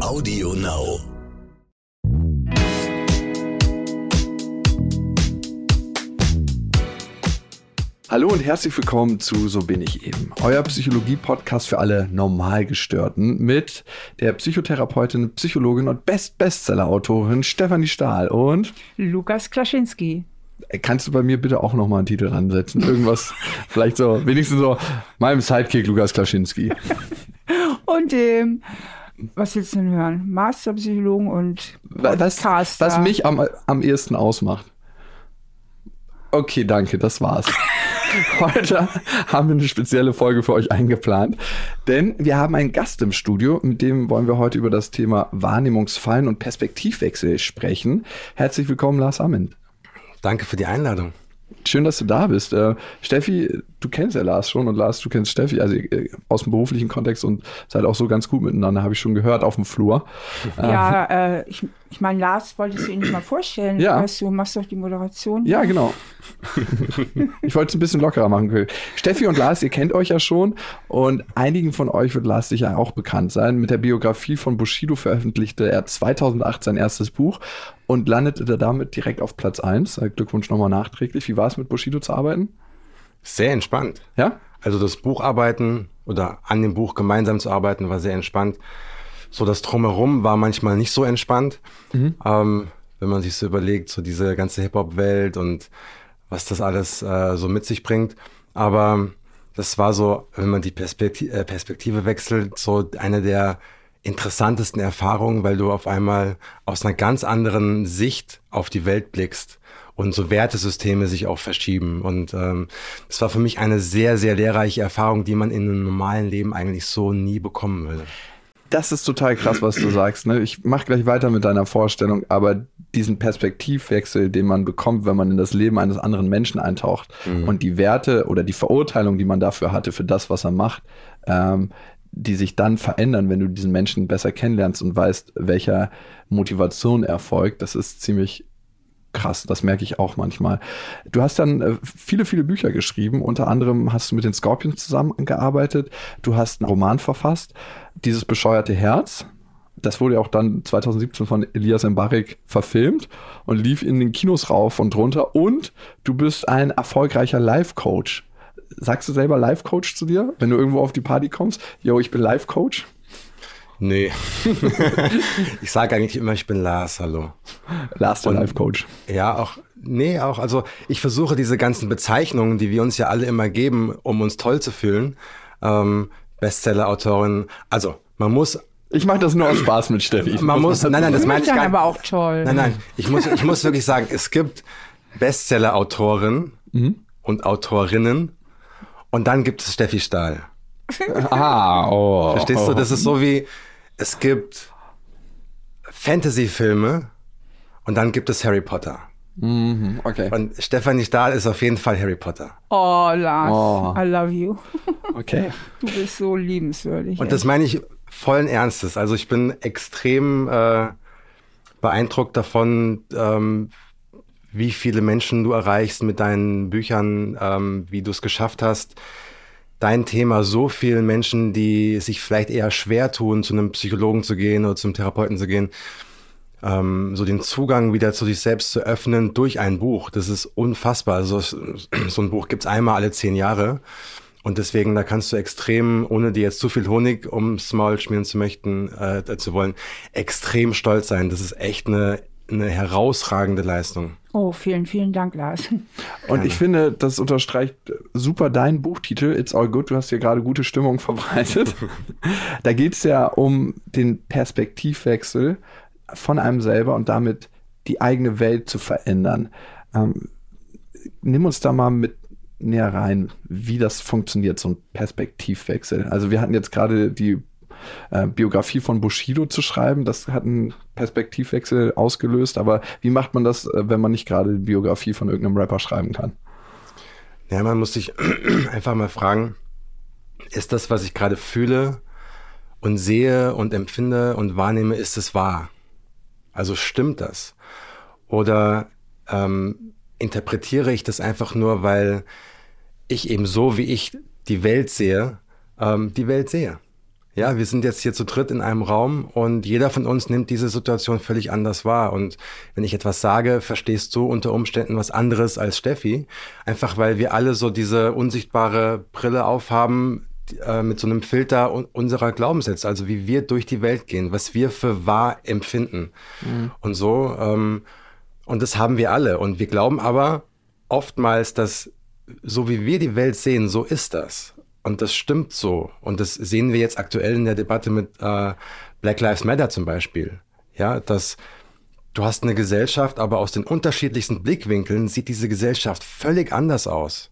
Audio Now. Hallo und herzlich willkommen zu So bin ich eben, euer Psychologie-Podcast für alle Normalgestörten mit der Psychotherapeutin, Psychologin und Best-Bestseller-Autorin Stefanie Stahl und Lukas Klaschinski. Kannst du bei mir bitte auch nochmal einen Titel ransetzen? Irgendwas, vielleicht so, wenigstens so, meinem Sidekick Lukas Klaschinski. Und dem, was willst du denn hören? Masterpsychologen und Was, Podcaster. was mich am, am ehesten ausmacht. Okay, danke, das war's. Heute haben wir eine spezielle Folge für euch eingeplant, denn wir haben einen Gast im Studio, mit dem wollen wir heute über das Thema Wahrnehmungsfallen und Perspektivwechsel sprechen. Herzlich willkommen, Lars Amend. Danke für die Einladung. Schön, dass du da bist. Äh, Steffi, du kennst ja Lars schon und Lars, du kennst Steffi, also äh, aus dem beruflichen Kontext und seid auch so ganz gut miteinander, habe ich schon gehört auf dem Flur. Ja, äh, ich, ich meine, Lars, wolltest du ihn nicht mal vorstellen? Ja. Weißt du, machst doch die Moderation. Ja, genau. ich wollte es ein bisschen lockerer machen. Steffi und Lars, ihr kennt euch ja schon und einigen von euch wird Lars sicher auch bekannt sein. Mit der Biografie von Bushido veröffentlichte er 2008 sein erstes Buch und landete damit direkt auf Platz 1. Glückwunsch nochmal nachträglich. Wie war es mit Bushido zu arbeiten? Sehr entspannt. Ja? Also das Bucharbeiten oder an dem Buch gemeinsam zu arbeiten war sehr entspannt. So das Drumherum war manchmal nicht so entspannt. Ähm, wenn man sich so überlegt, so diese ganze Hip-Hop-Welt und was das alles äh, so mit sich bringt. Aber das war so, wenn man die Perspektive, äh, Perspektive wechselt, so eine der interessantesten Erfahrungen, weil du auf einmal aus einer ganz anderen Sicht auf die Welt blickst und so Wertesysteme sich auch verschieben. Und ähm, das war für mich eine sehr, sehr lehrreiche Erfahrung, die man in einem normalen Leben eigentlich so nie bekommen würde. Das ist total krass, was du sagst. Ne? Ich mache gleich weiter mit deiner Vorstellung, aber diesen Perspektivwechsel, den man bekommt, wenn man in das Leben eines anderen Menschen eintaucht und die Werte oder die Verurteilung, die man dafür hatte, für das, was er macht, ähm, die sich dann verändern, wenn du diesen Menschen besser kennenlernst und weißt, welcher Motivation er folgt, das ist ziemlich krass, das merke ich auch manchmal. Du hast dann äh, viele, viele Bücher geschrieben, unter anderem hast du mit den Scorpions zusammengearbeitet, du hast einen Roman verfasst, dieses bescheuerte Herz, das wurde ja auch dann 2017 von Elias Mbarek verfilmt und lief in den Kinos rauf und runter. Und du bist ein erfolgreicher Life-Coach. Sagst du selber Life-Coach zu dir, wenn du irgendwo auf die Party kommst? Yo, ich bin Life-Coach. Nee. ich sage eigentlich immer, ich bin Lars, hallo. Lars, der Life-Coach. Ja, auch, nee, auch, also ich versuche diese ganzen Bezeichnungen, die wir uns ja alle immer geben, um uns toll zu fühlen, ähm, Bestseller-Autorin, also man muss, Ich mache das nur aus Spaß mit Steffi. man muss, nein, nein, das meine ich gar aber auch toll. Nein, nein, ich muss, ich muss wirklich sagen, es gibt Bestseller-Autoren und Autorinnen und dann gibt es Steffi Stahl. Ah, oh. Verstehst du? Das ist so wie, es gibt Fantasy-Filme und dann gibt es Harry Potter. Mhm, okay. Und Stefanie Stahl ist auf jeden Fall Harry Potter. Oh, Lars, Oh. I love you. Okay. Du bist so liebenswürdig. Und das meine ich vollen Ernstes. Also ich bin extrem äh, beeindruckt davon, ähm, wie viele Menschen du erreichst mit deinen Büchern, ähm, wie du es geschafft hast, dein Thema so vielen Menschen, die sich vielleicht eher schwer tun, zu einem Psychologen zu gehen oder zum Therapeuten zu gehen, ähm, so den Zugang wieder zu sich selbst zu öffnen durch ein Buch. Das ist unfassbar. Also so ein Buch gibt's einmal alle zehn Jahre. Und deswegen, da kannst du extrem, ohne dir jetzt zu viel Honig ums Maul schmieren zu möchten, äh, zu wollen, extrem stolz sein. Das ist echt eine, eine herausragende Leistung. oh, vielen, vielen Dank, Lars. Und ich finde, das unterstreicht super deinen Buchtitel, It's All Good. Du hast hier gerade gute Stimmung verbreitet. da geht es ja um den Perspektivwechsel von einem selber und damit die eigene Welt zu verändern. Ähm, nimm uns da mal mit näher rein, wie das funktioniert, so ein Perspektivwechsel. Also wir hatten jetzt gerade die äh, Biografie von Bushido zu schreiben, das hat einen Perspektivwechsel ausgelöst, aber wie macht man das, äh, wenn man nicht gerade die Biografie von irgendeinem Rapper schreiben kann? Ja, man muss sich einfach mal fragen, ist das, was ich gerade fühle und sehe und empfinde und wahrnehme, ist es wahr? Also stimmt das? Oder ähm, interpretiere ich das einfach nur, weil ich eben so, wie ich die Welt sehe, ähm, die Welt sehe? Ja, wir sind jetzt hier zu dritt in einem Raum und jeder von uns nimmt diese Situation völlig anders wahr. Und wenn ich etwas sage, verstehst du unter Umständen was anderes als Steffi. Einfach weil wir alle so diese unsichtbare Brille aufhaben, äh, mit so einem Filter unserer Glaubenssätze, also wie wir durch die Welt gehen, was wir für wahr empfinden. Mhm. Und so, ähm, und das haben wir alle. Und wir glauben aber oftmals, dass so wie wir die Welt sehen, so ist das. Und das stimmt so. Und das sehen wir jetzt aktuell in der Debatte mit äh, Black Lives Matter zum Beispiel. Ja, dass du hast eine Gesellschaft, aber aus den unterschiedlichsten Blickwinkeln sieht diese Gesellschaft völlig anders aus.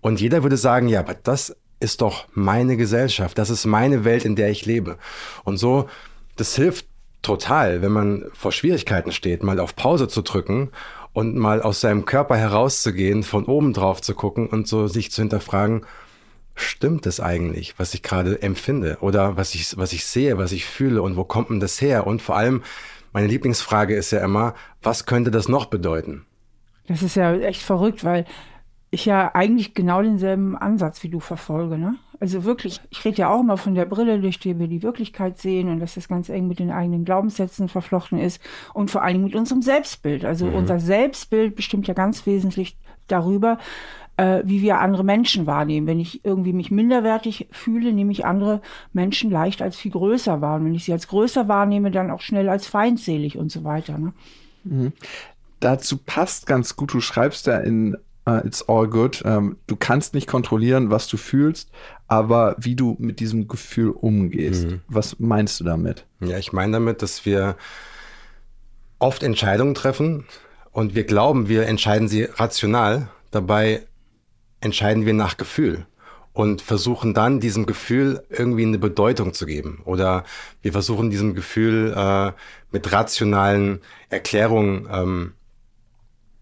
Und jeder würde sagen, ja, aber das ist doch meine Gesellschaft, das ist meine Welt, in der ich lebe. Und so, das hilft total, wenn man vor Schwierigkeiten steht, mal auf Pause zu drücken und mal aus seinem Körper herauszugehen, von oben drauf zu gucken und so sich zu hinterfragen, stimmt es eigentlich, was ich gerade empfinde oder was ich, was ich sehe, was ich fühle und wo kommt denn das her? Und vor allem, meine Lieblingsfrage ist ja immer, was könnte das noch bedeuten? Das ist ja echt verrückt, weil ich ja eigentlich genau denselben Ansatz wie du verfolge. Ne? Also wirklich, ich rede ja auch immer von der Brille, durch die wir die Wirklichkeit sehen und dass das ganz eng mit den eigenen Glaubenssätzen verflochten ist und vor allen Dingen mit unserem Selbstbild. Also mhm. unser Selbstbild bestimmt ja ganz wesentlich darüber, äh, wie wir andere Menschen wahrnehmen. Wenn ich irgendwie mich minderwertig fühle, nehme ich andere Menschen leicht als viel größer wahr. Und wenn ich sie als größer wahrnehme, dann auch schnell als feindselig und so weiter. Ne? Mhm. Dazu passt ganz gut, du schreibst ja in uh, It's All Good, ähm, du kannst nicht kontrollieren, was du fühlst, aber wie du mit diesem Gefühl umgehst. Mhm. Was meinst du damit? Ja, ich meine damit, dass wir oft Entscheidungen treffen und wir glauben, wir entscheiden sie rational. Dabei entscheiden wir nach Gefühl und versuchen dann diesem Gefühl irgendwie eine Bedeutung zu geben. Oder wir versuchen diesem Gefühl äh, mit rationalen Erklärungen ähm,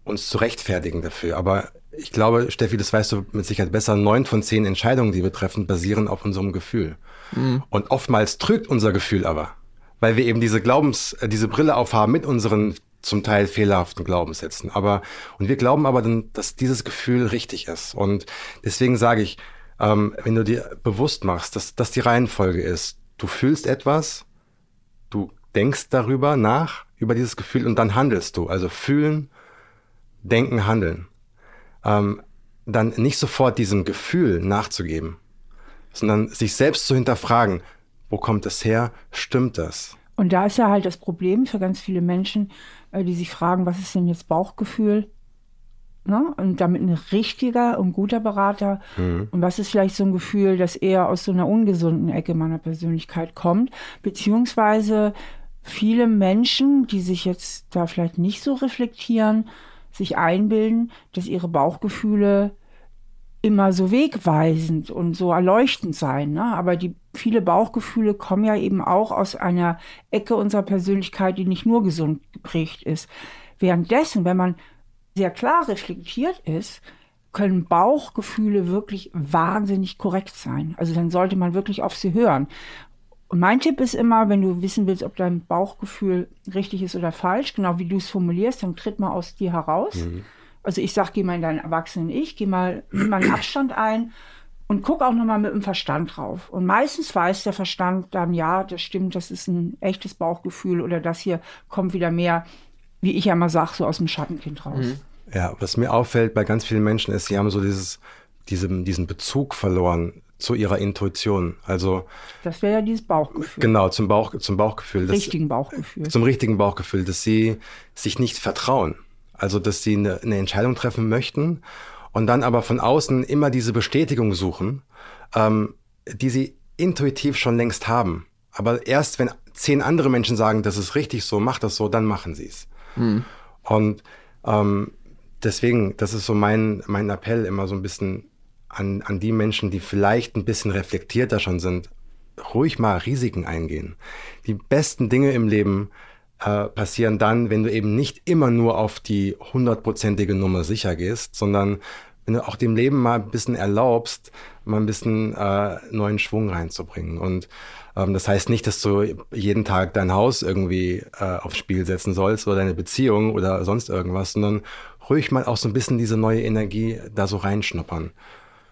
uns zu rechtfertigen dafür. Aber ich glaube, Steffi, das weißt du mit Sicherheit besser, neun von zehn Entscheidungen, die wir treffen, basieren auf unserem Gefühl. Mhm. Und oftmals trügt unser Gefühl aber, weil wir eben diese Glaubens, äh, diese Brille aufhaben mit unseren zum Teil fehlerhaften Glaubenssätzen. Aber, und wir glauben aber dann, dass dieses Gefühl richtig ist. Und deswegen sage ich, ähm, wenn du dir bewusst machst, dass das die Reihenfolge ist, du fühlst etwas, du denkst darüber nach, über dieses Gefühl und dann handelst du. Also fühlen, denken, handeln. Ähm, dann nicht sofort diesem Gefühl nachzugeben, sondern sich selbst zu hinterfragen, wo kommt es her, stimmt das? Und da ist ja halt das Problem für ganz viele Menschen, die sich fragen, was ist denn jetzt Bauchgefühl? Ne? Und damit ein richtiger und guter Berater. Mhm. Und was ist vielleicht so ein Gefühl, das eher aus so einer ungesunden Ecke meiner Persönlichkeit kommt? Beziehungsweise viele Menschen, die sich jetzt da vielleicht nicht so reflektieren, sich einbilden, dass ihre Bauchgefühle immer so wegweisend und so erleuchtend seien. Ne? Aber die viele Bauchgefühle kommen ja eben auch aus einer Ecke unserer Persönlichkeit, die nicht nur gesund geprägt ist. Währenddessen, wenn man sehr klar reflektiert ist, können Bauchgefühle wirklich wahnsinnig korrekt sein. Also dann sollte man wirklich auf sie hören. Und mein Tipp ist immer, wenn du wissen willst, ob dein Bauchgefühl richtig ist oder falsch, genau wie du es formulierst, dann tritt mal aus dir heraus. Mhm. Also ich sag, geh mal in deinen erwachsenen Ich, geh mal, nimm mal einen Abstand ein und guck auch nochmal mit dem Verstand drauf. Und meistens weiß der Verstand dann, ja, das stimmt, das ist ein echtes Bauchgefühl oder das hier kommt wieder mehr, wie ich ja immer sage, so aus dem Schattenkind raus. Mhm. Ja, was mir auffällt bei ganz vielen Menschen ist, sie haben so dieses, diesen, diesen Bezug verloren zu ihrer Intuition. Also das wäre ja dieses Bauchgefühl. Genau, zum Bauch, zum Bauchgefühl. Das, richtigen Bauchgefühl. Zum richtigen Bauchgefühl, dass sie sich nicht vertrauen. Also dass sie eine, eine Entscheidung treffen möchten und dann aber von außen immer diese Bestätigung suchen, ähm, die sie intuitiv schon längst haben. Aber erst wenn zehn andere Menschen sagen, das ist richtig so, mach das so, dann machen sie es. Mhm. Und ähm, deswegen, das ist so mein, mein Appell immer so ein bisschen an, an die Menschen, die vielleicht ein bisschen reflektierter schon sind, ruhig mal Risiken eingehen. Die besten Dinge im Leben äh, passieren dann, wenn du eben nicht immer nur auf die hundertprozentige Nummer sicher gehst, sondern wenn du auch dem Leben mal ein bisschen erlaubst, mal ein bisschen äh, neuen Schwung reinzubringen. Und ähm, das heißt nicht, dass du jeden Tag dein Haus irgendwie äh, aufs Spiel setzen sollst oder deine Beziehung oder sonst irgendwas, sondern ruhig mal auch so ein bisschen diese neue Energie da so reinschnuppern.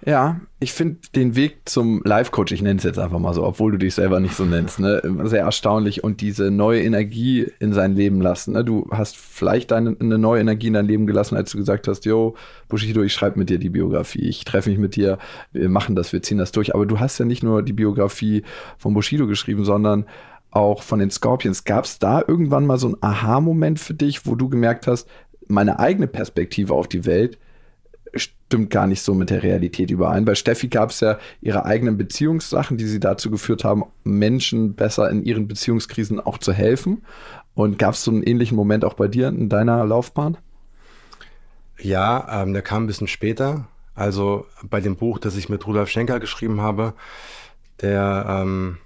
Ja, ich finde den Weg zum Life-Coach, ich nenne es jetzt einfach mal so, obwohl du dich selber nicht so nennst, ne, sehr erstaunlich und diese neue Energie in sein Leben lassen. Ne? Du hast vielleicht eine, eine neue Energie in dein Leben gelassen, als du gesagt hast, yo, Bushido, ich schreibe mit dir die Biografie, ich treffe mich mit dir, wir machen das, wir ziehen das durch. Aber du hast ja nicht nur die Biografie von Bushido geschrieben, sondern auch von den Scorpions. Gab es da irgendwann mal so einen Aha-Moment für dich, wo du gemerkt hast, meine eigene Perspektive auf die Welt stimmt gar nicht so mit der Realität überein. Bei Steffi gab es ja ihre eigenen Beziehungssachen, die sie dazu geführt haben, Menschen besser in ihren Beziehungskrisen auch zu helfen. Und gab es so einen ähnlichen Moment auch bei dir in deiner Laufbahn? Ja, ähm, der kam ein bisschen später. Also bei dem Buch, das ich mit Rudolf Schenker geschrieben habe, der, ähm,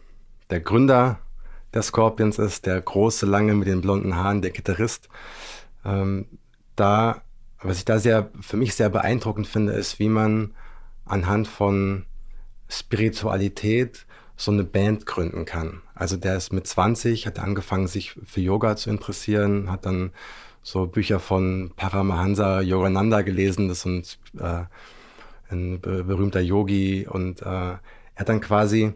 der Gründer der Scorpions ist, der große, lange mit den blonden Haaren, der Gitarrist. Ähm, da was ich da sehr, für mich sehr beeindruckend finde, ist, wie man anhand von Spiritualität so eine Band gründen kann. Also der ist mit 20, hat angefangen, sich für Yoga zu interessieren, hat dann so Bücher von Paramahansa Yogananda gelesen, das ist ein, äh, ein berühmter Yogi und äh, er hat dann quasi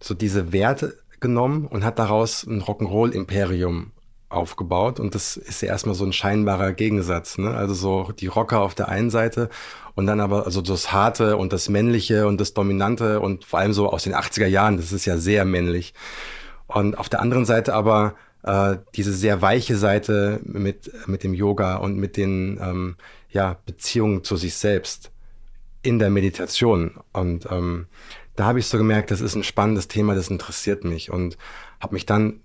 so diese Werte genommen und hat daraus ein Rock'n'Roll-Imperium aufgebaut und das ist ja erstmal so ein scheinbarer Gegensatz. Ne? Also so die Rocker auf der einen Seite und dann aber also das Harte und das Männliche und das Dominante und vor allem so aus den 80er Jahren, das ist ja sehr männlich. Und auf der anderen Seite aber äh, diese sehr weiche Seite mit, mit dem Yoga und mit den ähm, ja, Beziehungen zu sich selbst in der Meditation. Und ähm, da habe ich so gemerkt, das ist ein spannendes Thema, das interessiert mich und habe mich dann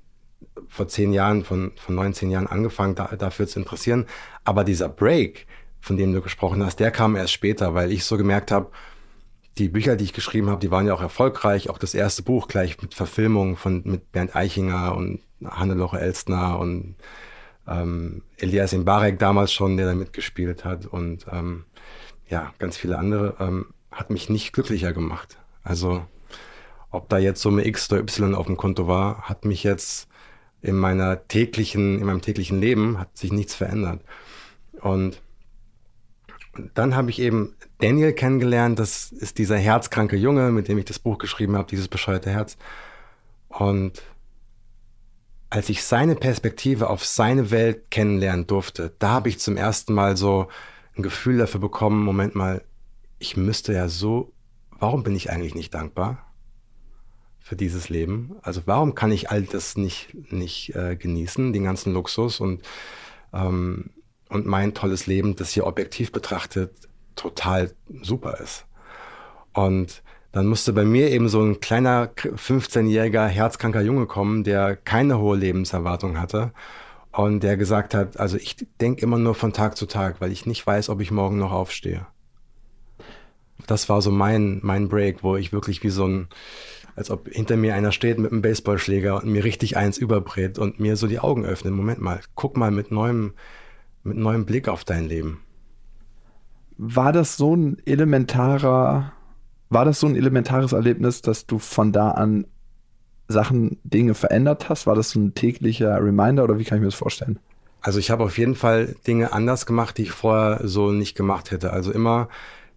vor zehn Jahren, von, von 19 Jahren angefangen, da, dafür zu interessieren. Aber dieser Break, von dem du gesprochen hast, der kam erst später, weil ich so gemerkt habe, die Bücher, die ich geschrieben habe, die waren ja auch erfolgreich. Auch das erste Buch gleich mit Verfilmungen von mit Bernd Eichinger und Hannelore Elstner und ähm, Elias Mbarek damals schon, der da mitgespielt hat und ähm, ja, ganz viele andere, ähm, hat mich nicht glücklicher gemacht. Also ob da jetzt Summe X oder Y auf dem Konto war, hat mich jetzt in meiner täglichen, in meinem täglichen Leben hat sich nichts verändert. Und dann habe ich eben Daniel kennengelernt. Das ist dieser herzkranke Junge, mit dem ich das Buch geschrieben habe, dieses bescheuerte Herz. Und als ich seine Perspektive auf seine Welt kennenlernen durfte, da habe ich zum ersten Mal so ein Gefühl dafür bekommen, Moment mal, ich müsste ja so, warum bin ich eigentlich nicht dankbar? Für dieses Leben. Also warum kann ich all das nicht, nicht äh, genießen, den ganzen Luxus und, ähm, und mein tolles Leben, das hier objektiv betrachtet total super ist. Und dann musste bei mir eben so ein kleiner 15-jähriger herzkranker Junge kommen, der keine hohe Lebenserwartung hatte und der gesagt hat, also ich denke immer nur von Tag zu Tag, weil ich nicht weiß, ob ich morgen noch aufstehe. Das war so mein, mein Break, wo ich wirklich wie so ein, als ob hinter mir einer steht mit einem Baseballschläger und mir richtig eins überbrät und mir so die Augen öffnet. Moment mal, guck mal mit neuem, mit neuem Blick auf dein Leben. War das so ein elementarer, war das so ein elementares Erlebnis, dass du von da an Sachen, Dinge verändert hast? War das so ein täglicher Reminder oder wie kann ich mir das vorstellen? Also ich habe auf jeden Fall Dinge anders gemacht, die ich vorher so nicht gemacht hätte. Also immer,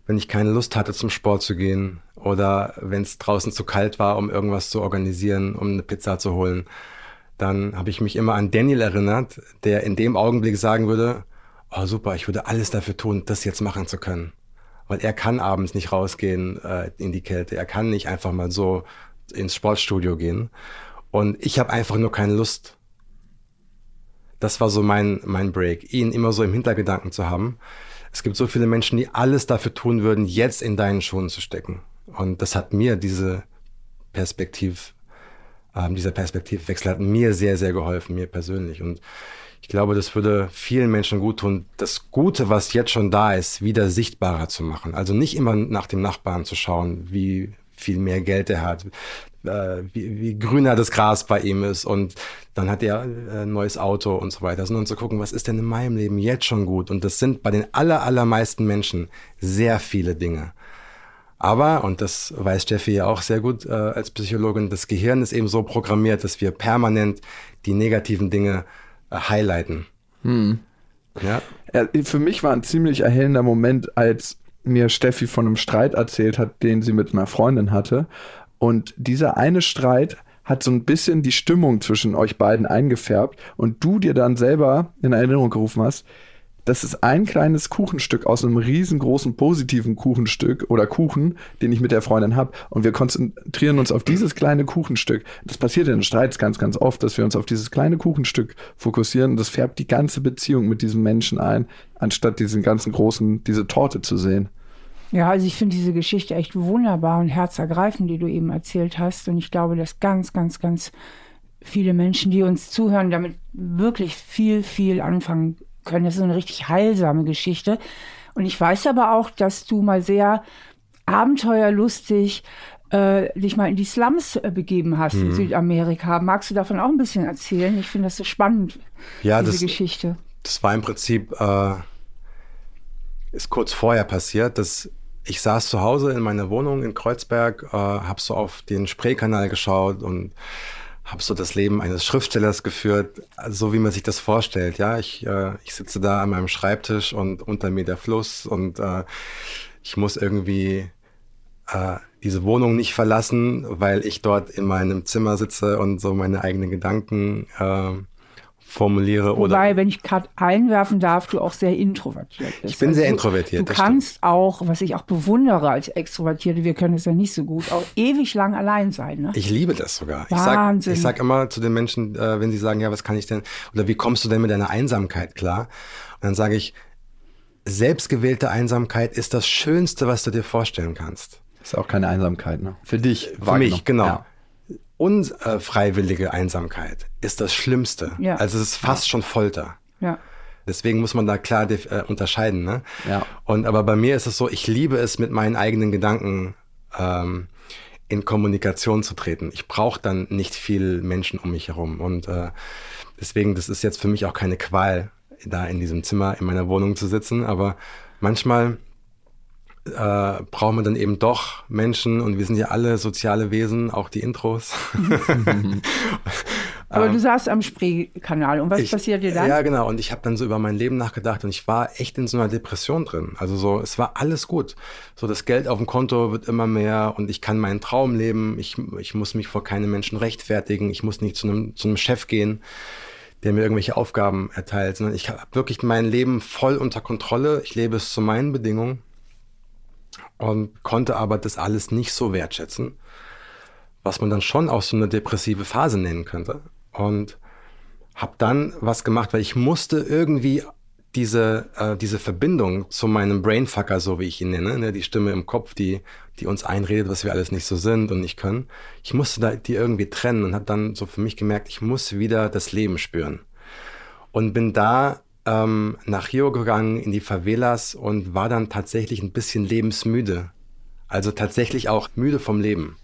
wenn ich keine Lust hatte, zum Sport zu gehen, oder wenn es draußen zu kalt war, um irgendwas zu organisieren, um eine Pizza zu holen, dann habe ich mich immer an Daniel erinnert, der in dem Augenblick sagen würde, oh super, ich würde alles dafür tun, das jetzt machen zu können. Weil er kann abends nicht rausgehen äh, in die Kälte, er kann nicht einfach mal so ins Sportstudio gehen. Und ich habe einfach nur keine Lust. Das war so mein, mein Break, ihn immer so im Hintergedanken zu haben. Es gibt so viele Menschen, die alles dafür tun würden, jetzt in deinen Schuhen zu stecken. Und das hat mir diese Perspektiv, ähm, dieser Perspektivwechsel hat mir sehr, sehr geholfen, mir persönlich. Und ich glaube, das würde vielen Menschen gut tun, das Gute, was jetzt schon da ist, wieder sichtbarer zu machen. Also nicht immer nach dem Nachbarn zu schauen, wie viel mehr Geld er hat, äh, wie, wie grüner das Gras bei ihm ist und dann hat er äh, ein neues Auto und so weiter, sondern zu gucken, was ist denn in meinem Leben jetzt schon gut? Und das sind bei den aller, allermeisten Menschen sehr viele Dinge. Aber, und das weiß Steffi ja auch sehr gut äh, als Psychologin, das Gehirn ist eben so programmiert, dass wir permanent die negativen Dinge äh, highlighten. Hm. Ja. Für mich war ein ziemlich erhellender Moment, als mir Steffi von einem Streit erzählt hat, den sie mit einer Freundin hatte. Und dieser eine Streit hat so ein bisschen die Stimmung zwischen euch beiden eingefärbt und du dir dann selber in Erinnerung gerufen hast, das ist ein kleines Kuchenstück aus einem riesengroßen positiven Kuchenstück oder Kuchen, den ich mit der Freundin habe. Und wir konzentrieren uns auf dieses kleine Kuchenstück. Das passiert in Streits ganz, ganz oft, dass wir uns auf dieses kleine Kuchenstück fokussieren. Und das färbt die ganze Beziehung mit diesem Menschen ein, anstatt diesen ganzen großen, diese Torte zu sehen. Ja, also ich finde diese Geschichte echt wunderbar und herzergreifend, die du eben erzählt hast. Und ich glaube, dass ganz, ganz, ganz viele Menschen, die uns zuhören, damit wirklich viel, viel anfangen können. Das ist eine richtig heilsame Geschichte. Und ich weiß aber auch, dass du mal sehr abenteuerlustig äh, dich mal in die Slums äh, begeben hast mhm. in Südamerika. Magst du davon auch ein bisschen erzählen? Ich finde das so spannend, ja, diese das, Geschichte. Das war im Prinzip, äh, ist kurz vorher passiert, dass ich saß zu Hause in meiner Wohnung in Kreuzberg, äh, habe so auf den Spreekanal geschaut und habe so das Leben eines Schriftstellers geführt, so wie man sich das vorstellt. Ja, ich, äh, ich sitze da an meinem Schreibtisch und unter mir der Fluss und äh, ich muss irgendwie äh, diese Wohnung nicht verlassen, weil ich dort in meinem Zimmer sitze und so meine eigenen Gedanken äh, formuliere. Wobei, oder wenn ich gerade einwerfen darf, du auch sehr introvertiert bist. Ich bin also sehr introvertiert. Du, du kannst stimmt. auch, was ich auch bewundere als Extrovertierte, wir können es ja nicht so gut, auch ewig lang allein sein. Ne? Ich liebe das sogar. Wahnsinn. Ich sage sag immer zu den Menschen, äh, wenn sie sagen, ja, was kann ich denn, oder wie kommst du denn mit deiner Einsamkeit klar? Und dann sage ich, selbstgewählte Einsamkeit ist das Schönste, was du dir vorstellen kannst. Ist auch keine Einsamkeit, ne? Für dich. Für mich, genau. Ja unfreiwillige Einsamkeit ist das Schlimmste. Ja. Also es ist fast ja. schon Folter. Ja. Deswegen muss man da klar äh, unterscheiden. Ne? Ja. Und aber bei mir ist es so, ich liebe es, mit meinen eigenen Gedanken ähm, in Kommunikation zu treten. Ich brauche dann nicht viel Menschen um mich herum. Und äh, deswegen, das ist jetzt für mich auch keine Qual, da in diesem Zimmer in meiner Wohnung zu sitzen. Aber manchmal äh, braucht man dann eben doch Menschen und wir sind ja alle soziale Wesen, auch die Intros. Aber du saßt am Spreekanal und was ich, passiert dir dann? Ja, genau. Und ich habe dann so über mein Leben nachgedacht und ich war echt in so einer Depression drin. Also so, es war alles gut. So das Geld auf dem Konto wird immer mehr und ich kann meinen Traum leben. Ich, ich muss mich vor keinem Menschen rechtfertigen. Ich muss nicht zu einem, zu einem Chef gehen der mir irgendwelche Aufgaben erteilt, sondern ich habe wirklich mein Leben voll unter Kontrolle. Ich lebe es zu meinen Bedingungen und konnte aber das alles nicht so wertschätzen, was man dann schon auch so eine depressive Phase nennen könnte. Und habe dann was gemacht, weil ich musste irgendwie diese, äh, diese Verbindung zu meinem Brainfucker, so wie ich ihn nenne, ne, die Stimme im Kopf, die, die uns einredet, was wir alles nicht so sind und nicht können. Ich musste da die irgendwie trennen und habe dann so für mich gemerkt, ich muss wieder das Leben spüren. Und bin da ähm, nach Rio gegangen in die Favelas und war dann tatsächlich ein bisschen lebensmüde. Also tatsächlich auch müde vom Leben.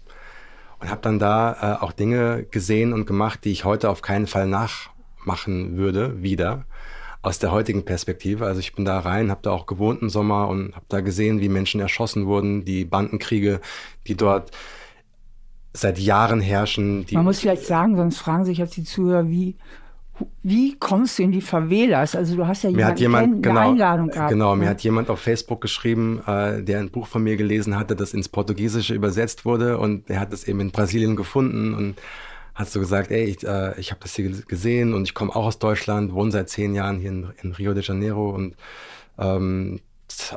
Und habe dann da äh, auch Dinge gesehen und gemacht, die ich heute auf keinen Fall nachmachen würde, wieder aus der heutigen Perspektive. Also ich bin da rein, habe da auch gewohnt im Sommer und habe da gesehen, wie Menschen erschossen wurden, die Bandenkriege, die dort seit Jahren herrschen. Man muss vielleicht sagen, sonst fragen sich jetzt die Zuhörer, wie wie kommst du in die Favelas? Also du hast ja mir hat jemand, genau, Einladung gehabt. Genau, mir ne? hat jemand auf Facebook geschrieben, äh, der ein Buch von mir gelesen hatte, das ins Portugiesische übersetzt wurde und er hat es eben in Brasilien gefunden und hat so gesagt, ey, ich, äh, ich habe das hier gesehen und ich komme auch aus Deutschland, wohne seit zehn Jahren hier in, in Rio de Janeiro und ähm, das,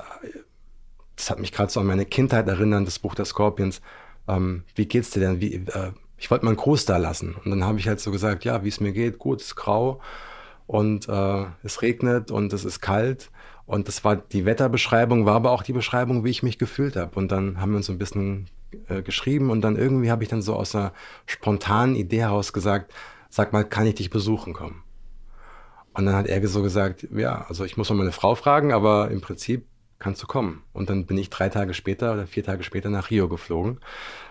das, hat mich gerade so an meine Kindheit erinnert, das Buch der Scorpions. Ähm, wie geht's dir denn? Wie, äh, ich wollte mal einen Gruß da lassen. Und dann habe ich halt so gesagt, ja, wie es mir geht, gut, es ist grau und äh, es regnet und es ist kalt. Und das war die Wetterbeschreibung, war aber auch die Beschreibung, wie ich mich gefühlt habe. Und dann haben wir uns so ein bisschen äh, geschrieben und dann irgendwie habe ich dann so aus einer spontanen Idee heraus gesagt, sag mal, kann ich dich besuchen kommen? Und dann hat er so gesagt, ja, also ich muss mal meine Frau fragen, aber im Prinzip kannst du kommen. Und dann bin ich drei Tage später oder vier Tage später nach Rio geflogen.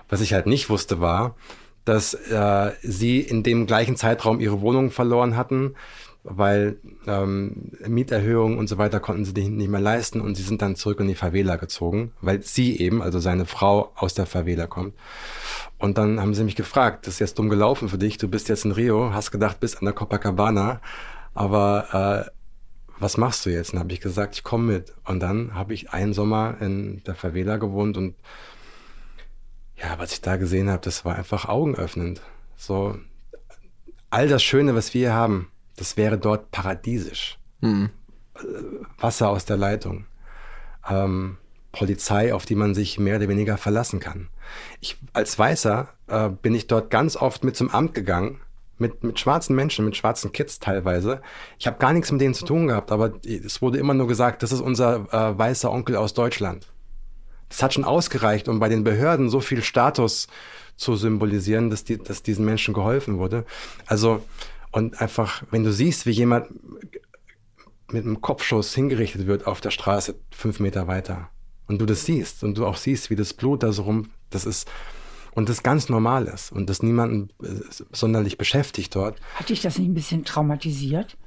Was ich halt nicht wusste war, dass äh, sie in dem gleichen Zeitraum ihre Wohnung verloren hatten, weil ähm, Mieterhöhungen und so weiter konnten sie nicht mehr leisten und sie sind dann zurück in die Favela gezogen, weil sie eben, also seine Frau, aus der Favela kommt. Und dann haben sie mich gefragt, das ist jetzt dumm gelaufen für dich, du bist jetzt in Rio, hast gedacht, bist an der Copacabana, aber äh, was machst du jetzt? Und habe ich gesagt, ich komme mit. Und dann habe ich einen Sommer in der Favela gewohnt und ja, was ich da gesehen habe, das war einfach augenöffnend. So, all das Schöne, was wir hier haben, das wäre dort paradiesisch. Mhm. Wasser aus der Leitung. Ähm, Polizei, auf die man sich mehr oder weniger verlassen kann. Ich, als Weißer äh, bin ich dort ganz oft mit zum Amt gegangen, mit, mit schwarzen Menschen, mit schwarzen Kids teilweise. Ich habe gar nichts mit denen zu tun gehabt, aber es wurde immer nur gesagt, das ist unser äh, weißer Onkel aus Deutschland. Das hat schon ausgereicht, um bei den Behörden so viel Status zu symbolisieren, dass, die, dass diesen Menschen geholfen wurde. Also, und einfach, wenn du siehst, wie jemand mit einem Kopfschuss hingerichtet wird auf der Straße fünf Meter weiter und du das siehst und du auch siehst, wie das Blut da so rum, das ist, und das ganz normal ist und das niemanden äh, sonderlich beschäftigt dort. Hat dich das nicht ein bisschen traumatisiert?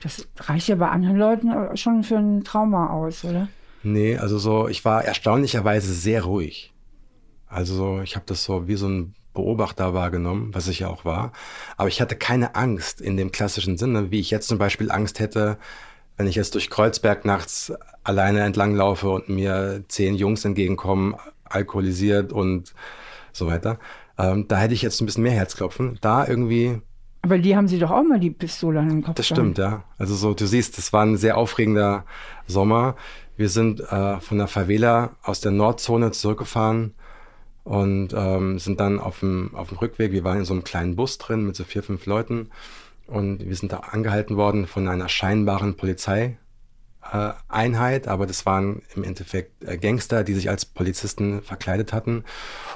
Das reicht ja bei anderen Leuten schon für ein Trauma aus, oder? Nee, also so, ich war erstaunlicherweise sehr ruhig. Also ich habe das so wie so ein Beobachter wahrgenommen, was ich ja auch war. Aber ich hatte keine Angst in dem klassischen Sinne, wie ich jetzt zum Beispiel Angst hätte, wenn ich jetzt durch Kreuzberg nachts alleine entlang laufe und mir zehn Jungs entgegenkommen, alkoholisiert und so weiter. Ähm, da hätte ich jetzt ein bisschen mehr Herzklopfen. Da irgendwie. Aber die haben sie doch auch mal die Pistole an den Kopf. Das stimmt, ja. Also so, du siehst, das war ein sehr aufregender Sommer. Wir sind äh, von der Favela aus der Nordzone zurückgefahren und ähm, sind dann auf dem, auf dem Rückweg, wir waren in so einem kleinen Bus drin mit so vier, fünf Leuten und wir sind da angehalten worden von einer scheinbaren Polizeieinheit, äh, aber das waren im Endeffekt äh, Gangster, die sich als Polizisten verkleidet hatten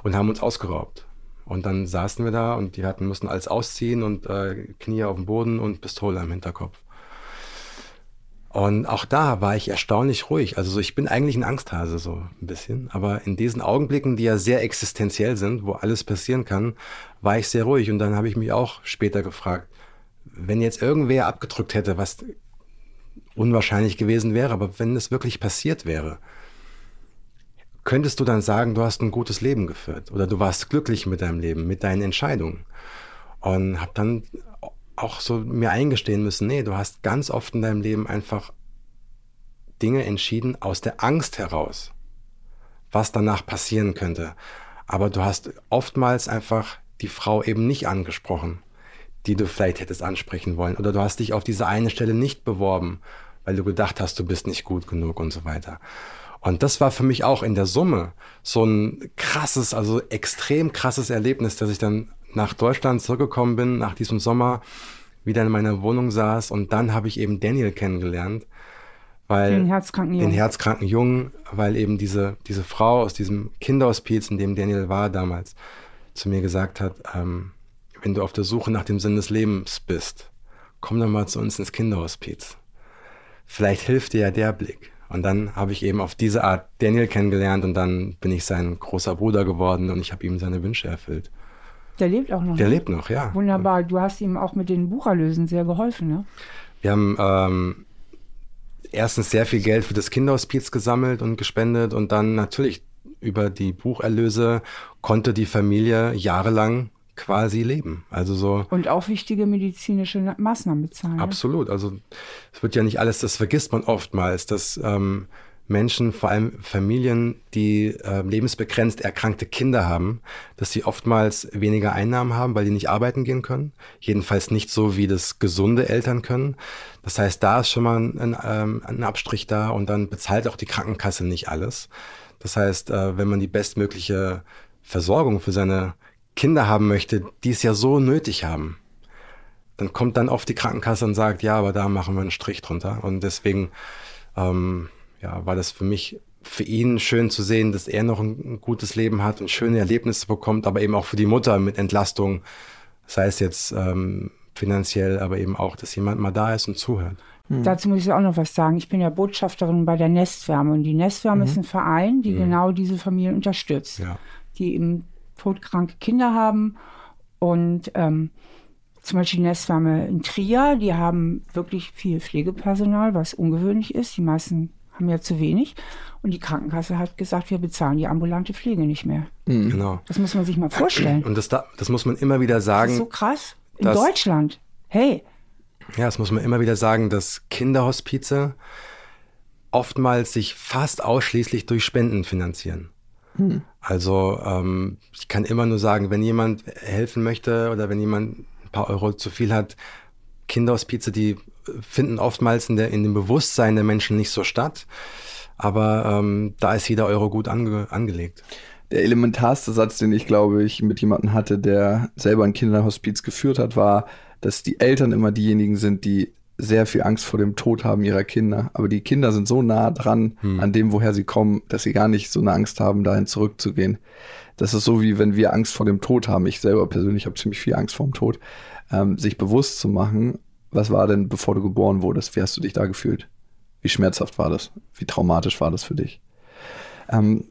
und haben uns ausgeraubt. Und dann saßen wir da und die hatten, mussten alles ausziehen und äh, Knie auf dem Boden und Pistole am Hinterkopf. Und auch da war ich erstaunlich ruhig. Also so, ich bin eigentlich ein Angsthase so ein bisschen, aber in diesen Augenblicken, die ja sehr existenziell sind, wo alles passieren kann, war ich sehr ruhig. Und dann habe ich mich auch später gefragt, wenn jetzt irgendwer abgedrückt hätte, was unwahrscheinlich gewesen wäre, aber wenn es wirklich passiert wäre, könntest du dann sagen, du hast ein gutes Leben geführt oder du warst glücklich mit deinem Leben, mit deinen Entscheidungen. Und habe dann auch so mir eingestehen müssen, nee, du hast ganz oft in deinem Leben einfach Dinge entschieden aus der Angst heraus, was danach passieren könnte. Aber du hast oftmals einfach die Frau eben nicht angesprochen, die du vielleicht hättest ansprechen wollen. Oder du hast dich auf diese eine Stelle nicht beworben, weil du gedacht hast, du bist nicht gut genug und so weiter. Und das war für mich auch in der Summe so ein krasses, also extrem krasses Erlebnis, dass ich dann nach Deutschland zurückgekommen bin, nach diesem Sommer, wieder in meiner Wohnung saß und dann habe ich eben Daniel kennengelernt, weil den herzkranken Jungen, den herzkranken Jungen weil eben diese, diese Frau aus diesem Kinderhospiz, in dem Daniel war damals, zu mir gesagt hat, ähm, wenn du auf der Suche nach dem Sinn des Lebens bist, komm doch mal zu uns ins Kinderhospiz. Vielleicht hilft dir ja der Blick. Und dann habe ich eben auf diese Art Daniel kennengelernt und dann bin ich sein großer Bruder geworden und ich habe ihm seine Wünsche erfüllt. Der lebt auch noch. Der ne? lebt noch, ja. Wunderbar. Du hast ihm auch mit den Bucherlösen sehr geholfen, ne? Wir haben ähm, erstens sehr viel Geld für das Kinderhospiz gesammelt und gespendet und dann natürlich über die Bucherlöse konnte die Familie jahrelang quasi leben. Also so. Und auch wichtige medizinische Maßnahmen bezahlen. Ne? Absolut. Also es wird ja nicht alles, das vergisst man oftmals, dass ähm, Menschen, vor allem Familien, die äh, lebensbegrenzt erkrankte Kinder haben, dass sie oftmals weniger Einnahmen haben, weil die nicht arbeiten gehen können. Jedenfalls nicht so, wie das gesunde Eltern können. Das heißt, da ist schon mal ein, ähm, ein Abstrich da und dann bezahlt auch die Krankenkasse nicht alles. Das heißt, äh, wenn man die bestmögliche Versorgung für seine Kinder haben möchte, die es ja so nötig haben, dann kommt dann oft die Krankenkasse und sagt, ja, aber da machen wir einen Strich drunter. Und deswegen ähm, ja, war das für mich, für ihn schön zu sehen, dass er noch ein, ein gutes Leben hat und schöne Erlebnisse bekommt, aber eben auch für die Mutter mit Entlastung, sei es jetzt ähm, finanziell, aber eben auch, dass jemand mal da ist und zuhört. Mhm. Dazu muss ich auch noch was sagen. Ich bin ja Botschafterin bei der Nestwärme und die Nestwärme mhm. ist ein Verein, die mhm. genau diese Familien unterstützt, ja. die eben todkranke Kinder haben und ähm, zum Beispiel Nestwärme in Trier, die haben wirklich viel Pflegepersonal, was ungewöhnlich ist. Die meisten haben ja zu wenig. Und die Krankenkasse hat gesagt, wir bezahlen die ambulante Pflege nicht mehr. Mhm. Genau. Das muss man sich mal vorstellen. Und das, das muss man immer wieder sagen. Das ist so krass. In Deutschland. Hey. Ja, das muss man immer wieder sagen, dass Kinderhospize oftmals sich fast ausschließlich durch Spenden finanzieren. Hm. Also ähm, ich kann immer nur sagen, wenn jemand helfen möchte oder wenn jemand ein paar Euro zu viel hat, Kinderhospize, die finden oftmals in, der, in dem Bewusstsein der Menschen nicht so statt. Aber ähm, da ist jeder Euro gut ange, angelegt. Der elementarste Satz, den ich glaube ich mit jemandem hatte, der selber ein Kinderhospiz geführt hat, war, dass die Eltern immer diejenigen sind, die sehr viel Angst vor dem Tod haben ihrer Kinder. Aber die Kinder sind so nah dran hm. an dem, woher sie kommen, dass sie gar nicht so eine Angst haben, dahin zurückzugehen. Das ist so wie wenn wir Angst vor dem Tod haben. Ich selber persönlich habe ziemlich viel Angst vor dem Tod. Ähm, sich bewusst zu machen, was war denn, bevor du geboren wurdest? Wie hast du dich da gefühlt? Wie schmerzhaft war das? Wie traumatisch war das für dich? Ähm,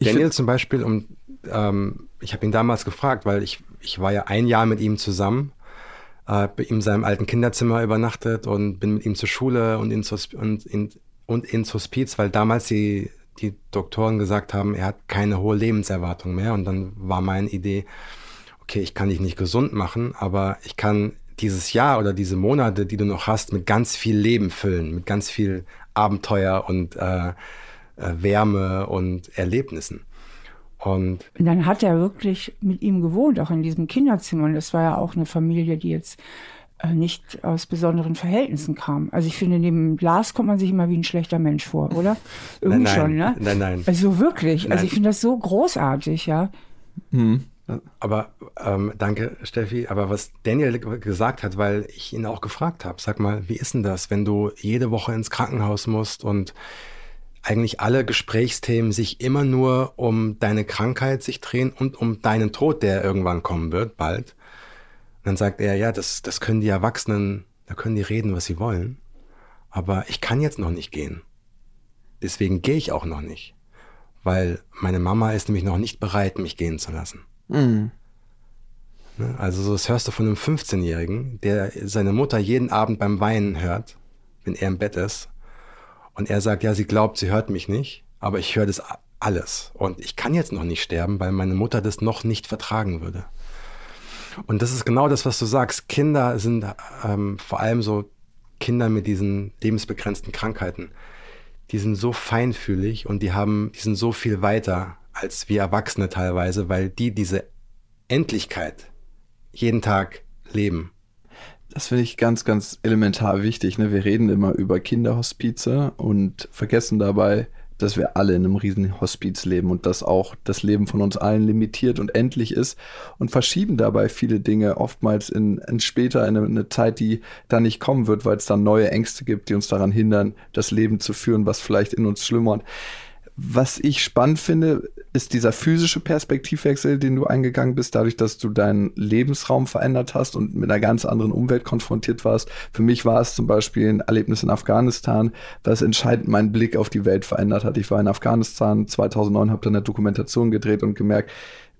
Daniel zum Beispiel, um, ähm, ich habe ihn damals gefragt, weil ich, ich war ja ein Jahr mit ihm zusammen, äh, in seinem alten Kinderzimmer übernachtet und bin mit ihm zur Schule und ins, und, in, und ins Hospiz, weil damals die, die Doktoren gesagt haben, er hat keine hohe Lebenserwartung mehr. Und dann war meine Idee, okay, ich kann dich nicht gesund machen, aber ich kann dieses Jahr oder diese Monate, die du noch hast, mit ganz viel Leben füllen, mit ganz viel Abenteuer und äh, äh, Wärme und Erlebnissen. Und, und dann hat er wirklich mit ihm gewohnt, auch in diesem Kinderzimmer. Und das war ja auch eine Familie, die jetzt äh, nicht aus besonderen Verhältnissen kam. Also ich finde, neben Lars kommt man sich immer wie ein schlechter Mensch vor, oder? Irgendwie nein, nein, schon, ne? Nein, nein. Also wirklich. Nein. Also ich finde das so großartig, ja. Mhm. Aber ähm, danke, Steffi. Aber was Daniel gesagt hat, weil ich ihn auch gefragt habe, sag mal, wie ist denn das, wenn du jede Woche ins Krankenhaus musst und eigentlich alle Gesprächsthemen sich immer nur um deine Krankheit sich drehen und um deinen Tod, der irgendwann kommen wird, bald. Und dann sagt er, ja, das, das können die Erwachsenen, da können die reden, was sie wollen. Aber ich kann jetzt noch nicht gehen. Deswegen gehe ich auch noch nicht. Weil meine Mama ist nämlich noch nicht bereit, mich gehen zu lassen. Mhm. Also das hörst du von einem 15-Jährigen, der seine Mutter jeden Abend beim Weinen hört, wenn er im Bett ist. Und er sagt, ja, sie glaubt, sie hört mich nicht, aber ich höre das alles. Und ich kann jetzt noch nicht sterben, weil meine Mutter das noch nicht vertragen würde. Und das ist genau das, was du sagst. Kinder sind ähm, vor allem so Kinder mit diesen lebensbegrenzten Krankheiten. Die sind so feinfühlig und die haben, die sind so viel weiter als wir Erwachsene teilweise, weil die diese Endlichkeit jeden Tag leben. Das finde ich ganz, ganz elementar wichtig. Ne? Wir reden immer über Kinderhospize und vergessen dabei, dass wir alle in einem riesen Hospiz leben und dass auch das Leben von uns allen limitiert und endlich ist und verschieben dabei viele Dinge oftmals in, in später in eine, eine, Zeit, die da nicht kommen wird, weil es dann neue Ängste gibt, die uns daran hindern, das Leben zu führen, was vielleicht in uns schlummert. Was ich spannend finde, ist dieser physische Perspektivwechsel, den du eingegangen bist, dadurch, dass du deinen Lebensraum verändert hast und mit einer ganz anderen Umwelt konfrontiert warst. Für mich war es zum Beispiel ein Erlebnis in Afghanistan, was entscheidend meinen Blick auf die Welt verändert hat. Ich war in Afghanistan 2009, habe dann eine Dokumentation gedreht und gemerkt,